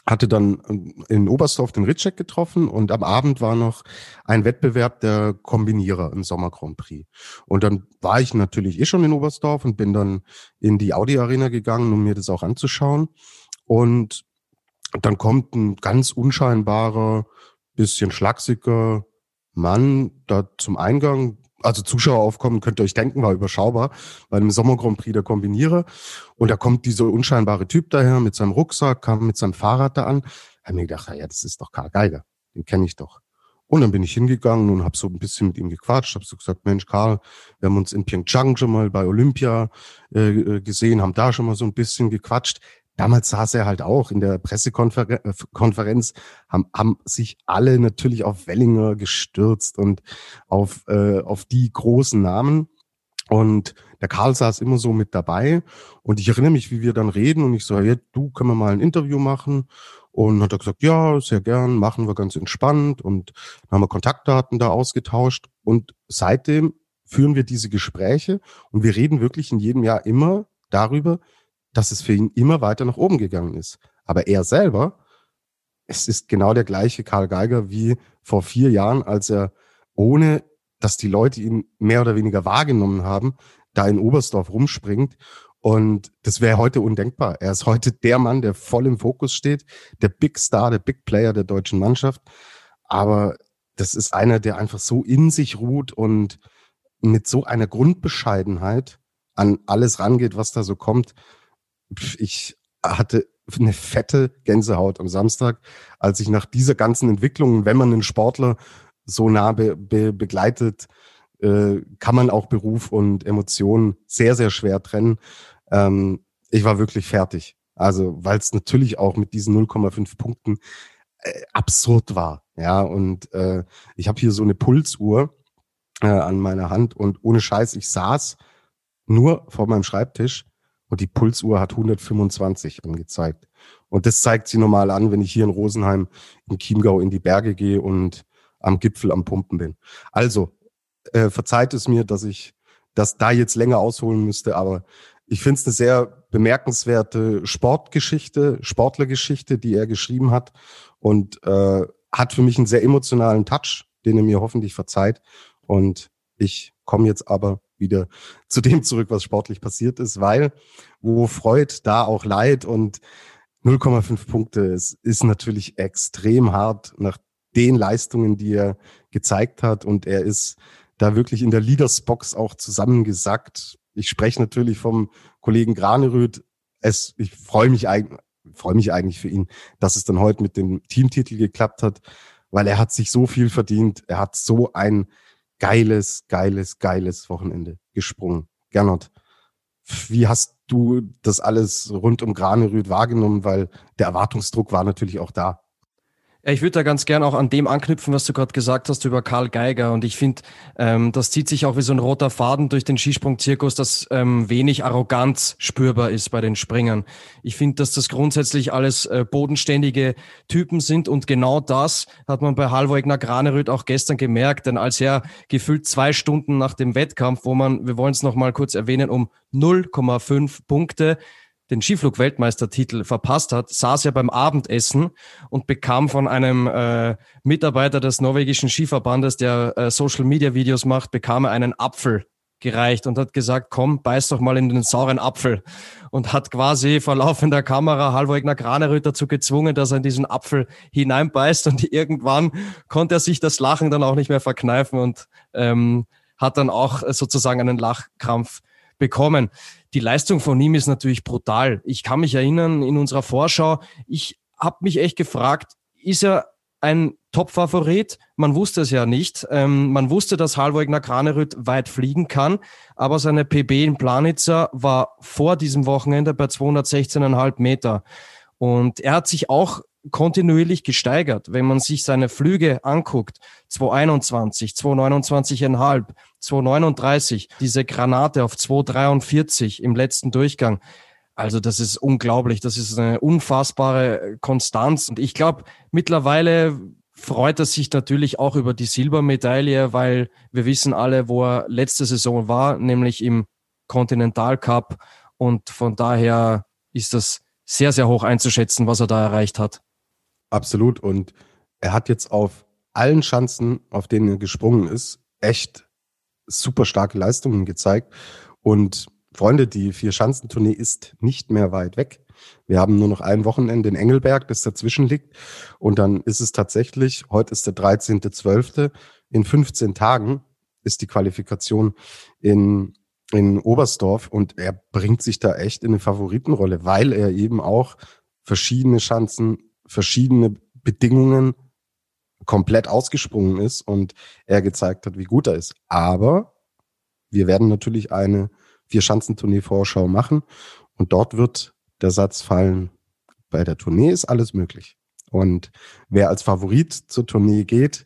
hatte dann ähm, in Oberstdorf den Ritschek getroffen und am Abend war noch ein Wettbewerb der Kombinierer im Sommer Grand Prix. Und dann war ich natürlich eh schon in Oberstdorf und bin dann in die Audi Arena gegangen, um mir das auch anzuschauen. Und dann kommt ein ganz unscheinbarer, bisschen schlagsiger Mann da zum Eingang, also Zuschaueraufkommen, könnt ihr euch denken, war überschaubar bei einem Sommer Grand Prix der Kombinierer. Und da kommt dieser unscheinbare Typ daher mit seinem Rucksack, kam mit seinem Fahrrad da an. Hab mir gedacht, ja, das ist doch Karl Geiger, den kenne ich doch. Und dann bin ich hingegangen und habe so ein bisschen mit ihm gequatscht, habe so gesagt, Mensch, Karl, wir haben uns in Pyeongchang schon mal bei Olympia äh, äh gesehen, haben da schon mal so ein bisschen gequatscht damals saß er halt auch in der Pressekonferenz, haben, haben sich alle natürlich auf Wellinger gestürzt und auf, äh, auf die großen Namen. Und der Karl saß immer so mit dabei. Und ich erinnere mich, wie wir dann reden. Und ich so, ja, du, können wir mal ein Interview machen? Und hat er gesagt, ja, sehr gern, machen wir ganz entspannt. Und dann haben wir Kontaktdaten da ausgetauscht. Und seitdem führen wir diese Gespräche. Und wir reden wirklich in jedem Jahr immer darüber, dass es für ihn immer weiter nach oben gegangen ist. Aber er selber, es ist genau der gleiche Karl Geiger wie vor vier Jahren, als er ohne, dass die Leute ihn mehr oder weniger wahrgenommen haben, da in Oberstdorf rumspringt. Und das wäre heute undenkbar. Er ist heute der Mann, der voll im Fokus steht, der Big Star, der Big Player der deutschen Mannschaft. Aber das ist einer, der einfach so in sich ruht und mit so einer Grundbescheidenheit an alles rangeht, was da so kommt ich hatte eine fette Gänsehaut am Samstag, als ich nach dieser ganzen Entwicklung, wenn man einen Sportler so nah be, be, begleitet, äh, kann man auch Beruf und Emotionen sehr, sehr schwer trennen. Ähm, ich war wirklich fertig. Also, weil es natürlich auch mit diesen 0,5 Punkten äh, absurd war. Ja, und äh, ich habe hier so eine Pulsuhr äh, an meiner Hand und ohne Scheiß, ich saß nur vor meinem Schreibtisch und die Pulsuhr hat 125 angezeigt. Und das zeigt sie normal an, wenn ich hier in Rosenheim im Chiemgau in die Berge gehe und am Gipfel am Pumpen bin. Also, äh, verzeiht es mir, dass ich das da jetzt länger ausholen müsste, aber ich finde es eine sehr bemerkenswerte Sportgeschichte, Sportlergeschichte, die er geschrieben hat und äh, hat für mich einen sehr emotionalen Touch, den er mir hoffentlich verzeiht. Und ich komme jetzt aber wieder zu dem zurück, was sportlich passiert ist, weil wo Freud, da auch Leid und 0,5 Punkte ist, ist natürlich extrem hart nach den Leistungen, die er gezeigt hat. Und er ist da wirklich in der Leadersbox auch zusammengesackt. Ich spreche natürlich vom Kollegen Graneröd. Es, ich freue mich eigentlich, freue mich eigentlich für ihn, dass es dann heute mit dem Teamtitel geklappt hat, weil er hat sich so viel verdient. Er hat so ein geiles, geiles, geiles Wochenende gesprungen. Gernot, wie hast du das alles rund um Granerüd wahrgenommen? Weil der Erwartungsdruck war natürlich auch da. Ich würde da ganz gern auch an dem anknüpfen, was du gerade gesagt hast über Karl Geiger. Und ich finde, ähm, das zieht sich auch wie so ein roter Faden durch den Skisprungzirkus, dass ähm, wenig Arroganz spürbar ist bei den Springern. Ich finde, dass das grundsätzlich alles äh, bodenständige Typen sind. Und genau das hat man bei Halvoigner Granerüth auch gestern gemerkt. Denn als er gefühlt zwei Stunden nach dem Wettkampf, wo man, wir wollen es nochmal kurz erwähnen, um 0,5 Punkte den Skiflug-Weltmeistertitel verpasst hat, saß er beim Abendessen und bekam von einem äh, Mitarbeiter des norwegischen Skiverbandes, der äh, Social-Media-Videos macht, bekam er einen Apfel gereicht und hat gesagt, komm, beiß doch mal in den sauren Apfel. Und hat quasi vor laufender Kamera Halvor Graneröd dazu gezwungen, dass er in diesen Apfel hineinbeißt und irgendwann konnte er sich das Lachen dann auch nicht mehr verkneifen und ähm, hat dann auch sozusagen einen Lachkrampf bekommen. Die Leistung von ihm ist natürlich brutal. Ich kann mich erinnern, in unserer Vorschau, ich habe mich echt gefragt, ist er ein Top-Favorit? Man wusste es ja nicht. Ähm, man wusste, dass Halvor Kranerüth weit fliegen kann, aber seine PB in Planitzer war vor diesem Wochenende bei 216,5 Meter. Und er hat sich auch kontinuierlich gesteigert. Wenn man sich seine Flüge anguckt, 221, 229,5, 239, diese Granate auf 243 im letzten Durchgang. Also das ist unglaublich, das ist eine unfassbare Konstanz. Und ich glaube, mittlerweile freut er sich natürlich auch über die Silbermedaille, weil wir wissen alle, wo er letzte Saison war, nämlich im Continental Cup. Und von daher ist das sehr, sehr hoch einzuschätzen, was er da erreicht hat. Absolut. Und er hat jetzt auf allen Schanzen, auf denen er gesprungen ist, echt super starke Leistungen gezeigt. Und Freunde, die Vier-Schanzentournee ist nicht mehr weit weg. Wir haben nur noch ein Wochenende in Engelberg, das dazwischen liegt. Und dann ist es tatsächlich, heute ist der 13.12., in 15 Tagen ist die Qualifikation in, in Oberstdorf und er bringt sich da echt in eine Favoritenrolle, weil er eben auch verschiedene Schanzen verschiedene Bedingungen komplett ausgesprungen ist und er gezeigt hat, wie gut er ist. Aber wir werden natürlich eine Vier-Schanzentournee-Vorschau machen und dort wird der Satz fallen, bei der Tournee ist alles möglich. Und wer als Favorit zur Tournee geht,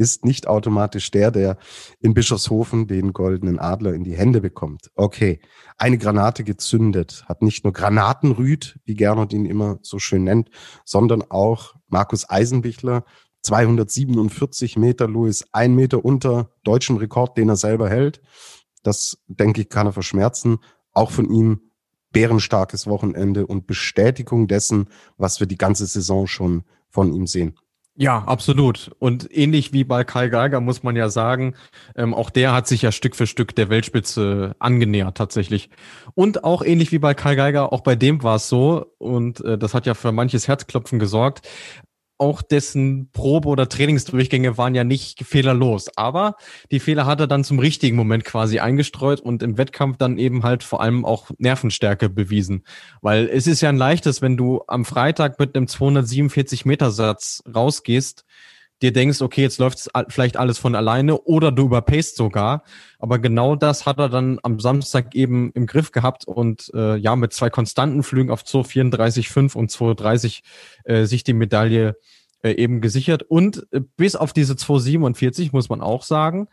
ist nicht automatisch der, der in Bischofshofen den goldenen Adler in die Hände bekommt. Okay, eine Granate gezündet, hat nicht nur Granatenrüd, wie Gernot ihn immer so schön nennt, sondern auch Markus Eisenbichler, 247 Meter, Louis, ein Meter unter deutschem Rekord, den er selber hält. Das, denke ich, kann er verschmerzen. Auch von ihm bärenstarkes Wochenende und Bestätigung dessen, was wir die ganze Saison schon von ihm sehen. Ja, absolut. Und ähnlich wie bei Kai Geiger muss man ja sagen, ähm, auch der hat sich ja Stück für Stück der Weltspitze angenähert tatsächlich. Und auch ähnlich wie bei Kai Geiger, auch bei dem war es so, und äh, das hat ja für manches Herzklopfen gesorgt, auch dessen Probe- oder Trainingsdurchgänge waren ja nicht fehlerlos. Aber die Fehler hat er dann zum richtigen Moment quasi eingestreut und im Wettkampf dann eben halt vor allem auch Nervenstärke bewiesen. Weil es ist ja ein leichtes, wenn du am Freitag mit einem 247 Meter Satz rausgehst, dir denkst, okay, jetzt läuft vielleicht alles von alleine oder du überpaced sogar. Aber genau das hat er dann am Samstag eben im Griff gehabt und äh, ja, mit zwei konstanten Flügen auf 234,5 und 230 äh, sich die Medaille äh, eben gesichert. Und äh, bis auf diese 247 muss man auch sagen,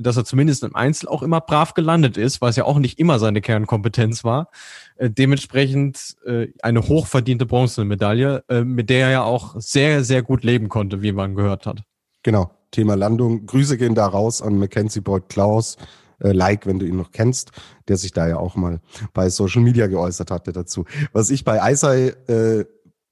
dass er zumindest im Einzel auch immer brav gelandet ist, was ja auch nicht immer seine Kernkompetenz war. Äh, dementsprechend äh, eine hochverdiente Bronzemedaille, äh, mit der er ja auch sehr, sehr gut leben konnte, wie man gehört hat. Genau, Thema Landung. Grüße gehen da raus an Mackenzie Boyd Klaus. äh, like, wenn du ihn noch kennst, der sich da ja auch mal bei Social Media geäußert hatte dazu. Was ich bei Eisei, äh,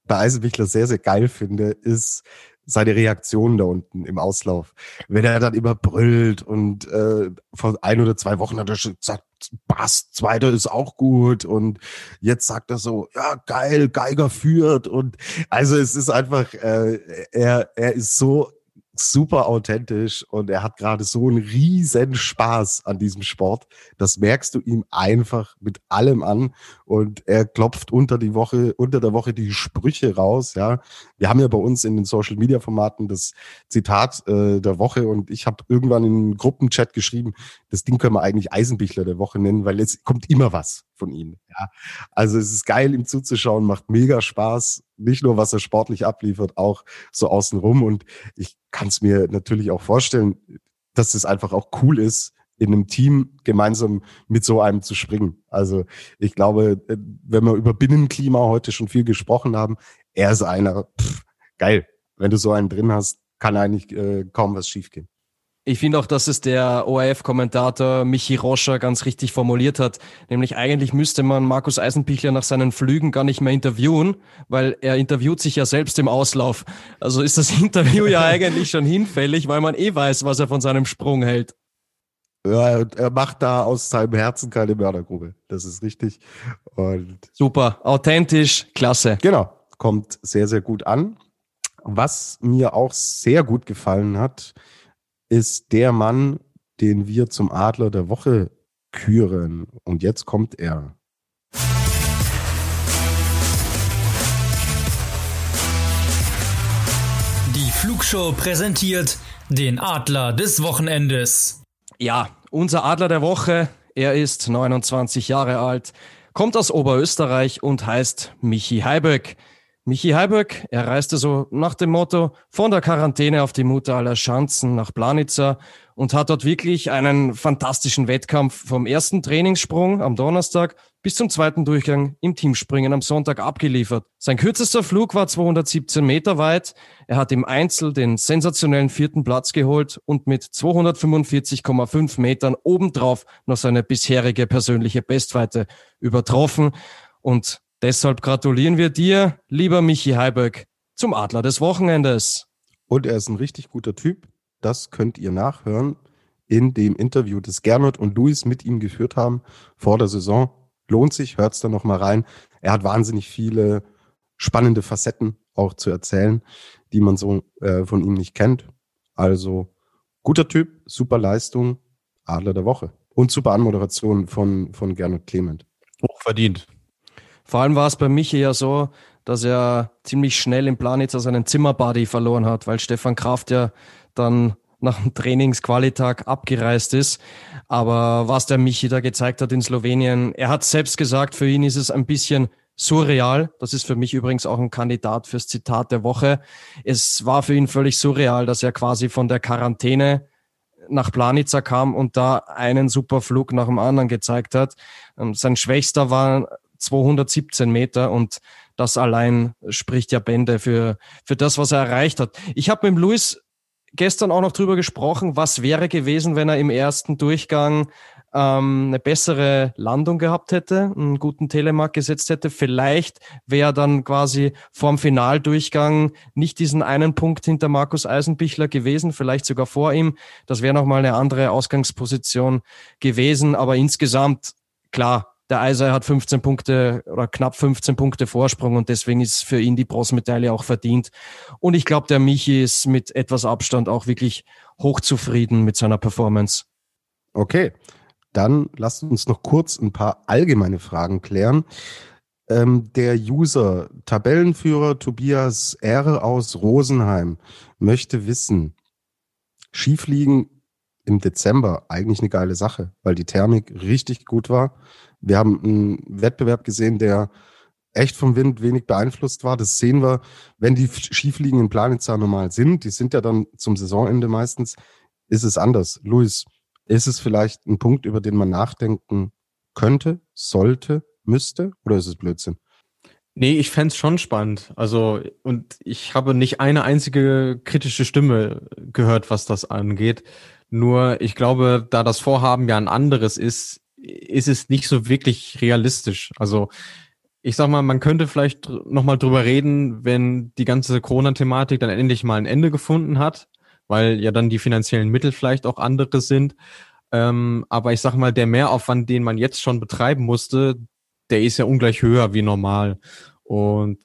bei Eisenbichler sehr, sehr geil finde, ist, seine Reaktion da unten im Auslauf. Wenn er dann immer brüllt und äh, vor ein oder zwei Wochen hat er schon gesagt, Bass, zweiter ist auch gut und jetzt sagt er so, ja geil, Geiger führt und also es ist einfach, äh, er, er ist so super authentisch und er hat gerade so einen riesen Spaß an diesem Sport. Das merkst du ihm einfach mit allem an und er klopft unter die Woche, unter der Woche die Sprüche raus. Ja, wir haben ja bei uns in den Social Media Formaten das Zitat äh, der Woche und ich habe irgendwann in Gruppenchat geschrieben, das Ding können wir eigentlich Eisenbichler der Woche nennen, weil es kommt immer was von ihm. Ja, also es ist geil, ihm zuzuschauen, macht mega Spaß. Nicht nur, was er sportlich abliefert, auch so außenrum. Und ich kann es mir natürlich auch vorstellen, dass es einfach auch cool ist, in einem Team gemeinsam mit so einem zu springen. Also ich glaube, äh, wenn wir über Binnenklima heute schon viel gesprochen haben, er ist einer, pff, geil. Wenn du so einen drin hast, kann eigentlich äh, kaum was schiefgehen. Ich finde auch, dass es der ORF-Kommentator Michi Roscher ganz richtig formuliert hat. Nämlich eigentlich müsste man Markus Eisenbichler nach seinen Flügen gar nicht mehr interviewen, weil er interviewt sich ja selbst im Auslauf. Also ist das <laughs> Interview ja eigentlich schon hinfällig, weil man eh weiß, was er von seinem Sprung hält. Ja, er macht da aus seinem Herzen keine Mördergrube. Das ist richtig. Und Super, authentisch, klasse. Genau, kommt sehr, sehr gut an. Was mir auch sehr gut gefallen hat, ist der Mann, den wir zum Adler der Woche küren. Und jetzt kommt er. Die Flugshow präsentiert den Adler des Wochenendes. Ja, unser Adler der Woche, er ist 29 Jahre alt, kommt aus Oberösterreich und heißt Michi Heiböck. Michi Heiberg, er reiste so nach dem Motto von der Quarantäne auf die Mutter aller Schanzen nach Planitzer und hat dort wirklich einen fantastischen Wettkampf vom ersten Trainingssprung am Donnerstag bis zum zweiten Durchgang im Teamspringen am Sonntag abgeliefert. Sein kürzester Flug war 217 Meter weit. Er hat im Einzel den sensationellen vierten Platz geholt und mit 245,5 Metern obendrauf noch seine bisherige persönliche Bestweite übertroffen. Und Deshalb gratulieren wir dir, lieber Michi Heiböck, zum Adler des Wochenendes. Und er ist ein richtig guter Typ. Das könnt ihr nachhören in dem Interview, das Gernot und Luis mit ihm geführt haben vor der Saison. Lohnt sich, hört's da noch mal rein. Er hat wahnsinnig viele spannende Facetten auch zu erzählen, die man so äh, von ihm nicht kennt. Also guter Typ, super Leistung, Adler der Woche. Und super Anmoderation von, von Gernot Clement. Hochverdient. Vor allem war es bei Michi ja so, dass er ziemlich schnell im Planitzer seinen Zimmerbuddy verloren hat, weil Stefan Kraft ja dann nach dem Trainingsqualitag abgereist ist. Aber was der Michi da gezeigt hat in Slowenien, er hat selbst gesagt, für ihn ist es ein bisschen surreal. Das ist für mich übrigens auch ein Kandidat fürs Zitat der Woche. Es war für ihn völlig surreal, dass er quasi von der Quarantäne nach Planica kam und da einen super Flug nach dem anderen gezeigt hat. Ähm, sein Schwächster war 217 Meter und das allein spricht ja Bände für, für das, was er erreicht hat. Ich habe mit Luis gestern auch noch drüber gesprochen, was wäre gewesen, wenn er im ersten Durchgang ähm, eine bessere Landung gehabt hätte, einen guten Telemark gesetzt hätte. Vielleicht wäre er dann quasi vorm Finaldurchgang nicht diesen einen Punkt hinter Markus Eisenbichler gewesen, vielleicht sogar vor ihm. Das wäre nochmal eine andere Ausgangsposition gewesen. Aber insgesamt, klar, der Eiser hat 15 Punkte oder knapp 15 Punkte Vorsprung und deswegen ist für ihn die Bronzemedaille auch verdient. Und ich glaube, der Michi ist mit etwas Abstand auch wirklich hochzufrieden mit seiner Performance. Okay, dann lasst uns noch kurz ein paar allgemeine Fragen klären. Ähm, der User, Tabellenführer Tobias R. aus Rosenheim, möchte wissen, Skifliegen im Dezember eigentlich eine geile Sache, weil die Thermik richtig gut war. Wir haben einen Wettbewerb gesehen, der echt vom Wind wenig beeinflusst war. Das sehen wir, wenn die Skifliegen in Planitzer normal sind. Die sind ja dann zum Saisonende meistens. Ist es anders. Luis, ist es vielleicht ein Punkt, über den man nachdenken könnte, sollte, müsste? Oder ist es Blödsinn? Nee, ich fände schon spannend. Also, und ich habe nicht eine einzige kritische Stimme gehört, was das angeht. Nur ich glaube, da das Vorhaben ja ein anderes ist, ist es nicht so wirklich realistisch. Also ich sag mal, man könnte vielleicht nochmal drüber reden, wenn die ganze Corona-Thematik dann endlich mal ein Ende gefunden hat, weil ja dann die finanziellen Mittel vielleicht auch andere sind. Ähm, aber ich sag mal, der Mehraufwand, den man jetzt schon betreiben musste, der ist ja ungleich höher wie normal. Und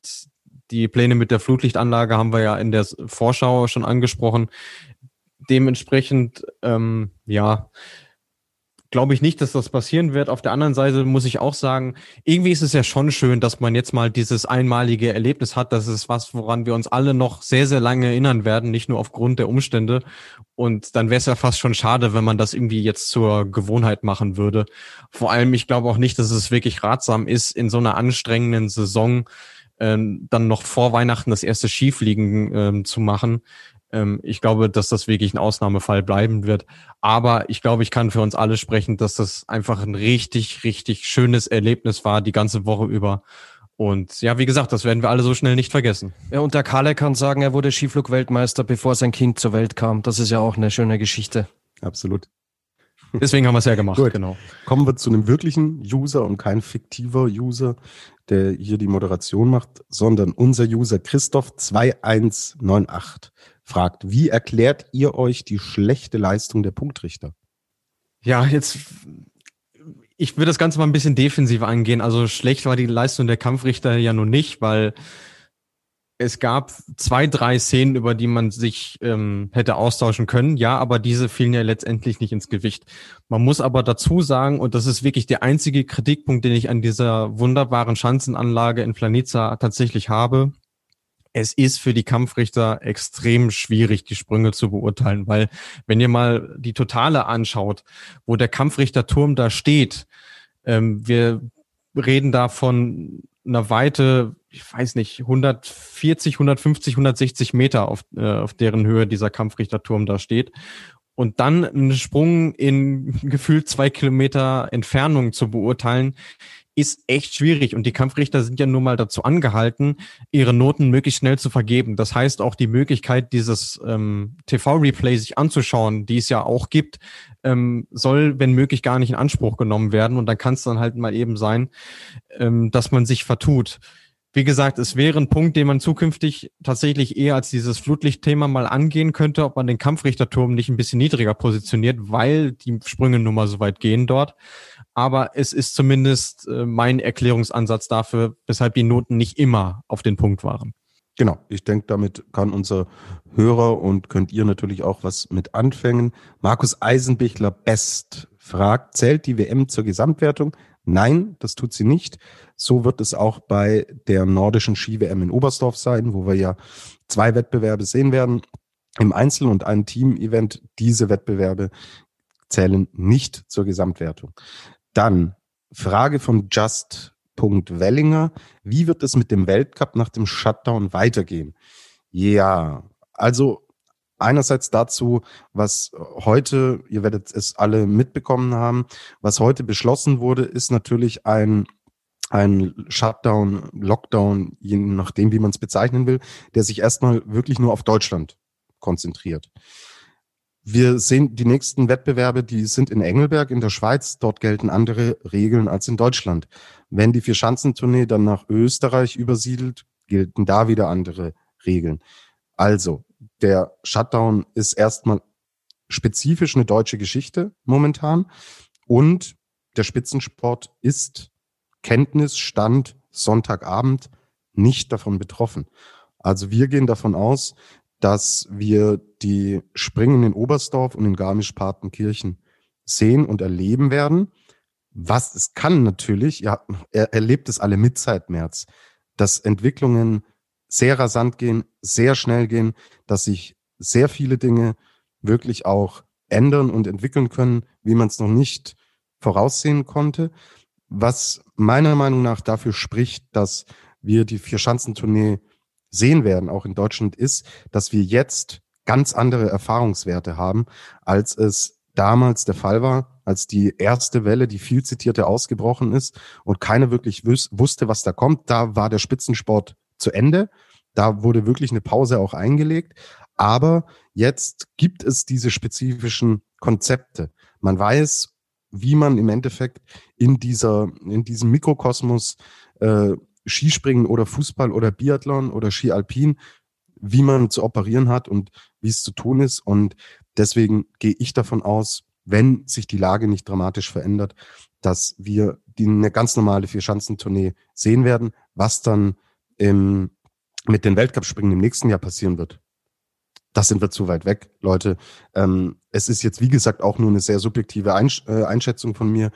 die Pläne mit der Flutlichtanlage haben wir ja in der Vorschau schon angesprochen. Dementsprechend, ähm, ja, glaube ich nicht, dass das passieren wird. Auf der anderen Seite muss ich auch sagen, irgendwie ist es ja schon schön, dass man jetzt mal dieses einmalige Erlebnis hat. Das ist was, woran wir uns alle noch sehr, sehr lange erinnern werden, nicht nur aufgrund der Umstände. Und dann wäre es ja fast schon schade, wenn man das irgendwie jetzt zur Gewohnheit machen würde. Vor allem, ich glaube auch nicht, dass es wirklich ratsam ist, in so einer anstrengenden Saison ähm, dann noch vor Weihnachten das erste Skifliegen ähm, zu machen. Ähm, ich glaube, dass das wirklich ein Ausnahmefall bleiben wird. Aber ich glaube, ich kann für uns alle sprechen, dass das einfach ein richtig, richtig schönes Erlebnis war, die ganze Woche über. Und ja, wie gesagt, das werden wir alle so schnell nicht vergessen. Ja, und der Kalle kann sagen, er wurde Skiflugweltmeister, bevor sein Kind zur Welt kam. Das ist ja auch eine schöne Geschichte. Absolut. Deswegen haben wir es ja gemacht. Gut. Genau. Kommen wir zu einem wirklichen User und kein fiktiver User, der hier die Moderation macht, sondern unser User Christoph 2198 fragt, wie erklärt ihr euch die schlechte Leistung der Punktrichter? Ja, jetzt, ich würde das Ganze mal ein bisschen defensiv angehen. Also schlecht war die Leistung der Kampfrichter ja nun nicht, weil es gab zwei, drei Szenen, über die man sich ähm, hätte austauschen können. Ja, aber diese fielen ja letztendlich nicht ins Gewicht. Man muss aber dazu sagen, und das ist wirklich der einzige Kritikpunkt, den ich an dieser wunderbaren Schanzenanlage in Planica tatsächlich habe, es ist für die Kampfrichter extrem schwierig, die Sprünge zu beurteilen, weil wenn ihr mal die Totale anschaut, wo der Kampfrichterturm da steht, ähm, wir reden da von einer Weite, ich weiß nicht, 140, 150, 160 Meter, auf, äh, auf deren Höhe dieser Kampfrichterturm da steht. Und dann einen Sprung in <laughs> gefühlt zwei Kilometer Entfernung zu beurteilen, ist echt schwierig und die Kampfrichter sind ja nun mal dazu angehalten, ihre Noten möglichst schnell zu vergeben. Das heißt auch die Möglichkeit, dieses ähm, TV-Replay sich anzuschauen, die es ja auch gibt, ähm, soll, wenn möglich, gar nicht in Anspruch genommen werden. Und dann kann es dann halt mal eben sein, ähm, dass man sich vertut. Wie gesagt, es wäre ein Punkt, den man zukünftig tatsächlich eher als dieses Flutlichtthema mal angehen könnte, ob man den Kampfrichterturm nicht ein bisschen niedriger positioniert, weil die Sprünge nun mal so weit gehen dort aber es ist zumindest äh, mein Erklärungsansatz dafür, weshalb die Noten nicht immer auf den Punkt waren. Genau, ich denke, damit kann unser Hörer und könnt ihr natürlich auch was mit anfangen. Markus Eisenbichler Best fragt, zählt die WM zur Gesamtwertung? Nein, das tut sie nicht. So wird es auch bei der nordischen Ski-WM in Oberstdorf sein, wo wir ja zwei Wettbewerbe sehen werden. Im Einzel- und ein Team-Event. Diese Wettbewerbe zählen nicht zur Gesamtwertung. Dann Frage von Just. Wellinger. Wie wird es mit dem Weltcup nach dem Shutdown weitergehen? Ja, also einerseits dazu, was heute, ihr werdet es alle mitbekommen haben, was heute beschlossen wurde, ist natürlich ein ein Shutdown, Lockdown, je nachdem, wie man es bezeichnen will, der sich erstmal wirklich nur auf Deutschland konzentriert. Wir sehen die nächsten Wettbewerbe, die sind in Engelberg in der Schweiz. Dort gelten andere Regeln als in Deutschland. Wenn die Vierschanzentournee dann nach Österreich übersiedelt, gelten da wieder andere Regeln. Also, der Shutdown ist erstmal spezifisch eine deutsche Geschichte momentan. Und der Spitzensport ist Kenntnisstand Sonntagabend nicht davon betroffen. Also wir gehen davon aus, dass wir die Springen in Oberstdorf und in Garmisch-Partenkirchen sehen und erleben werden. Was es kann natürlich, ja, er erlebt es alle mit seit März, dass Entwicklungen sehr rasant gehen, sehr schnell gehen, dass sich sehr viele Dinge wirklich auch ändern und entwickeln können, wie man es noch nicht voraussehen konnte. Was meiner Meinung nach dafür spricht, dass wir die Vier-Schanzentournee sehen werden, auch in Deutschland, ist, dass wir jetzt ganz andere Erfahrungswerte haben, als es damals der Fall war, als die erste Welle, die viel zitierte, ausgebrochen ist und keiner wirklich wusste, was da kommt. Da war der Spitzensport zu Ende. Da wurde wirklich eine Pause auch eingelegt. Aber jetzt gibt es diese spezifischen Konzepte. Man weiß, wie man im Endeffekt in dieser, in diesem Mikrokosmos äh, Skispringen oder Fußball oder Biathlon oder Ski Alpin, wie man zu operieren hat und wie es zu tun ist. Und deswegen gehe ich davon aus, wenn sich die Lage nicht dramatisch verändert, dass wir die eine ganz normale Vier-Schanzentournee sehen werden, was dann im, mit den Weltcup-Springen im nächsten Jahr passieren wird. Das sind wir zu weit weg, Leute. Ähm, es ist jetzt, wie gesagt, auch nur eine sehr subjektive Einsch äh, Einschätzung von mir.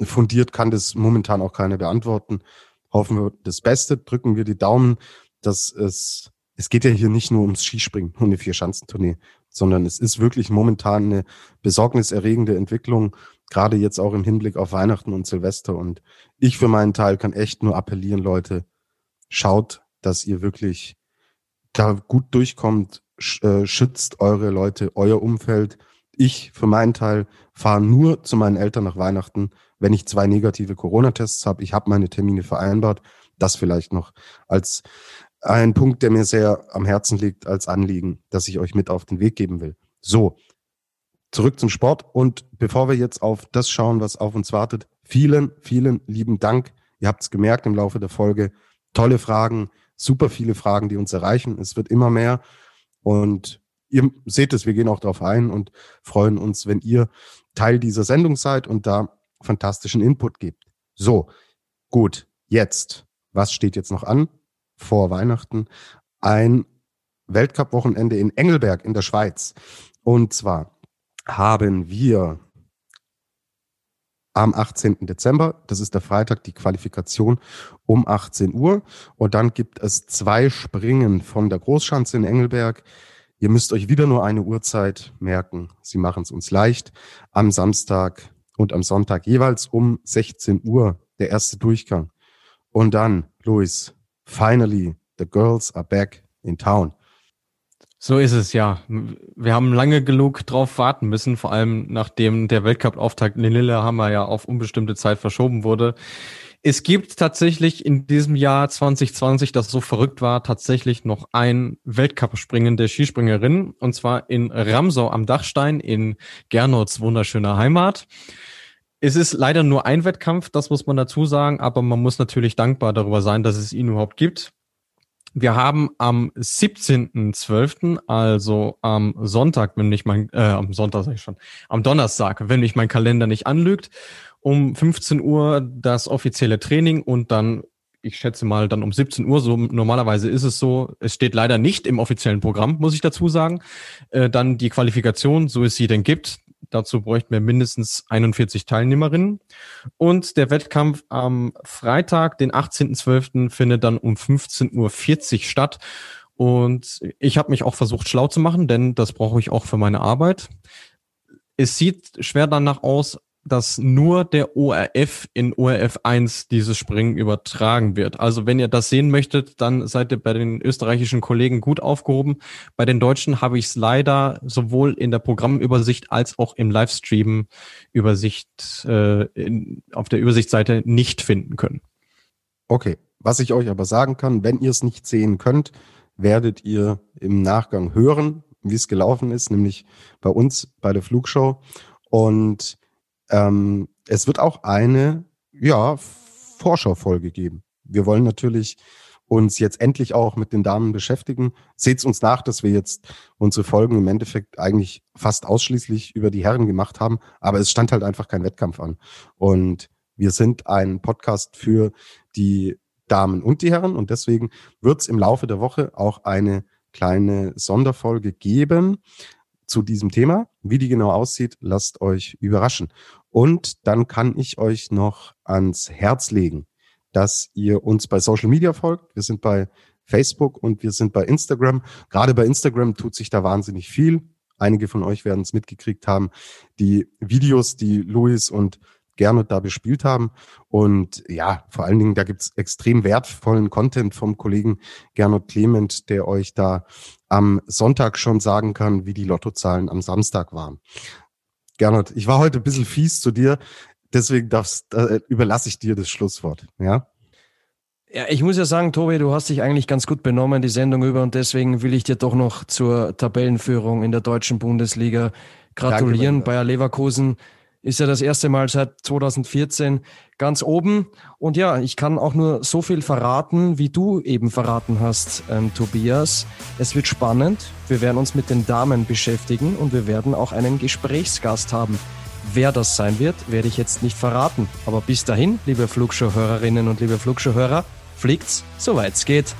Fundiert kann das momentan auch keiner beantworten. Hoffen wir das Beste, drücken wir die Daumen, dass es, es geht ja hier nicht nur ums Skispringen, um eine Vier-Schanzentournee, sondern es ist wirklich momentan eine besorgniserregende Entwicklung, gerade jetzt auch im Hinblick auf Weihnachten und Silvester. Und ich für meinen Teil kann echt nur appellieren, Leute, schaut, dass ihr wirklich da gut durchkommt, äh, schützt eure Leute, euer Umfeld. Ich für meinen Teil fahre nur zu meinen Eltern nach Weihnachten, wenn ich zwei negative Corona-Tests habe. Ich habe meine Termine vereinbart. Das vielleicht noch als ein Punkt, der mir sehr am Herzen liegt, als Anliegen, dass ich euch mit auf den Weg geben will. So, zurück zum Sport. Und bevor wir jetzt auf das schauen, was auf uns wartet, vielen, vielen lieben Dank. Ihr habt es gemerkt im Laufe der Folge. Tolle Fragen, super viele Fragen, die uns erreichen. Es wird immer mehr. Und ihr seht es, wir gehen auch darauf ein und freuen uns, wenn ihr Teil dieser Sendung seid und da fantastischen Input gebt. So, gut, jetzt. Was steht jetzt noch an? Vor Weihnachten ein Weltcup-Wochenende in Engelberg in der Schweiz. Und zwar haben wir am 18. Dezember. Das ist der Freitag, die Qualifikation um 18 Uhr. Und dann gibt es zwei Springen von der Großschanze in Engelberg. Ihr müsst euch wieder nur eine Uhrzeit merken. Sie machen es uns leicht. Am Samstag und am Sonntag jeweils um 16 Uhr der erste Durchgang. Und dann, Luis, finally, the girls are back in town. So ist es, ja. Wir haben lange genug drauf warten müssen, vor allem nachdem der Weltcup-Auftakt in Lillehammer ja auf unbestimmte Zeit verschoben wurde. Es gibt tatsächlich in diesem Jahr 2020, das so verrückt war, tatsächlich noch ein Weltcup-Springen der Skispringerin, und zwar in Ramsau am Dachstein in Gernots wunderschöner Heimat. Es ist leider nur ein Wettkampf, das muss man dazu sagen, aber man muss natürlich dankbar darüber sein, dass es ihn überhaupt gibt. Wir haben am 17.12., also am Sonntag, wenn mich mein, äh, am Sonntag sag ich schon, am Donnerstag, wenn mich mein Kalender nicht anlügt, um 15 Uhr das offizielle Training und dann ich schätze mal dann um 17 Uhr, so normalerweise ist es so, es steht leider nicht im offiziellen Programm, muss ich dazu sagen. Äh, dann die Qualifikation, so es sie denn gibt. Dazu bräuchten wir mindestens 41 Teilnehmerinnen. Und der Wettkampf am Freitag, den 18.12., findet dann um 15.40 Uhr statt. Und ich habe mich auch versucht schlau zu machen, denn das brauche ich auch für meine Arbeit. Es sieht schwer danach aus, dass nur der ORF in ORF 1 dieses Springen übertragen wird. Also wenn ihr das sehen möchtet, dann seid ihr bei den österreichischen Kollegen gut aufgehoben. Bei den Deutschen habe ich es leider sowohl in der Programmübersicht als auch im Livestream Übersicht äh, in, auf der Übersichtsseite nicht finden können. Okay, was ich euch aber sagen kann, wenn ihr es nicht sehen könnt, werdet ihr im Nachgang hören, wie es gelaufen ist, nämlich bei uns bei der Flugshow. Und ähm, es wird auch eine, ja, Vorschaufolge geben. Wir wollen natürlich uns jetzt endlich auch mit den Damen beschäftigen. Seht uns nach, dass wir jetzt unsere Folgen im Endeffekt eigentlich fast ausschließlich über die Herren gemacht haben, aber es stand halt einfach kein Wettkampf an. Und wir sind ein Podcast für die Damen und die Herren und deswegen wird es im Laufe der Woche auch eine kleine Sonderfolge geben zu diesem Thema. Wie die genau aussieht, lasst euch überraschen. Und dann kann ich euch noch ans Herz legen, dass ihr uns bei Social Media folgt. Wir sind bei Facebook und wir sind bei Instagram. Gerade bei Instagram tut sich da wahnsinnig viel. Einige von euch werden es mitgekriegt haben. Die Videos, die Luis und Gernot da bespielt haben. Und ja, vor allen Dingen, da gibt's extrem wertvollen Content vom Kollegen Gernot Clement, der euch da am Sonntag schon sagen kann, wie die Lottozahlen am Samstag waren. Gernot, ich war heute ein bisschen fies zu dir, deswegen darfst, äh, überlasse ich dir das Schlusswort, ja? Ja, ich muss ja sagen, Tobi, du hast dich eigentlich ganz gut benommen die Sendung über und deswegen will ich dir doch noch zur Tabellenführung in der deutschen Bundesliga gratulieren. Danke, Bayer Leverkusen ist ja das erste Mal seit 2014 ganz oben. Und ja, ich kann auch nur so viel verraten, wie du eben verraten hast, ähm, Tobias. Es wird spannend. Wir werden uns mit den Damen beschäftigen und wir werden auch einen Gesprächsgast haben. Wer das sein wird, werde ich jetzt nicht verraten. Aber bis dahin, liebe Flugshow-Hörerinnen und liebe Flugshow-Hörer, fliegt's, soweit's geht.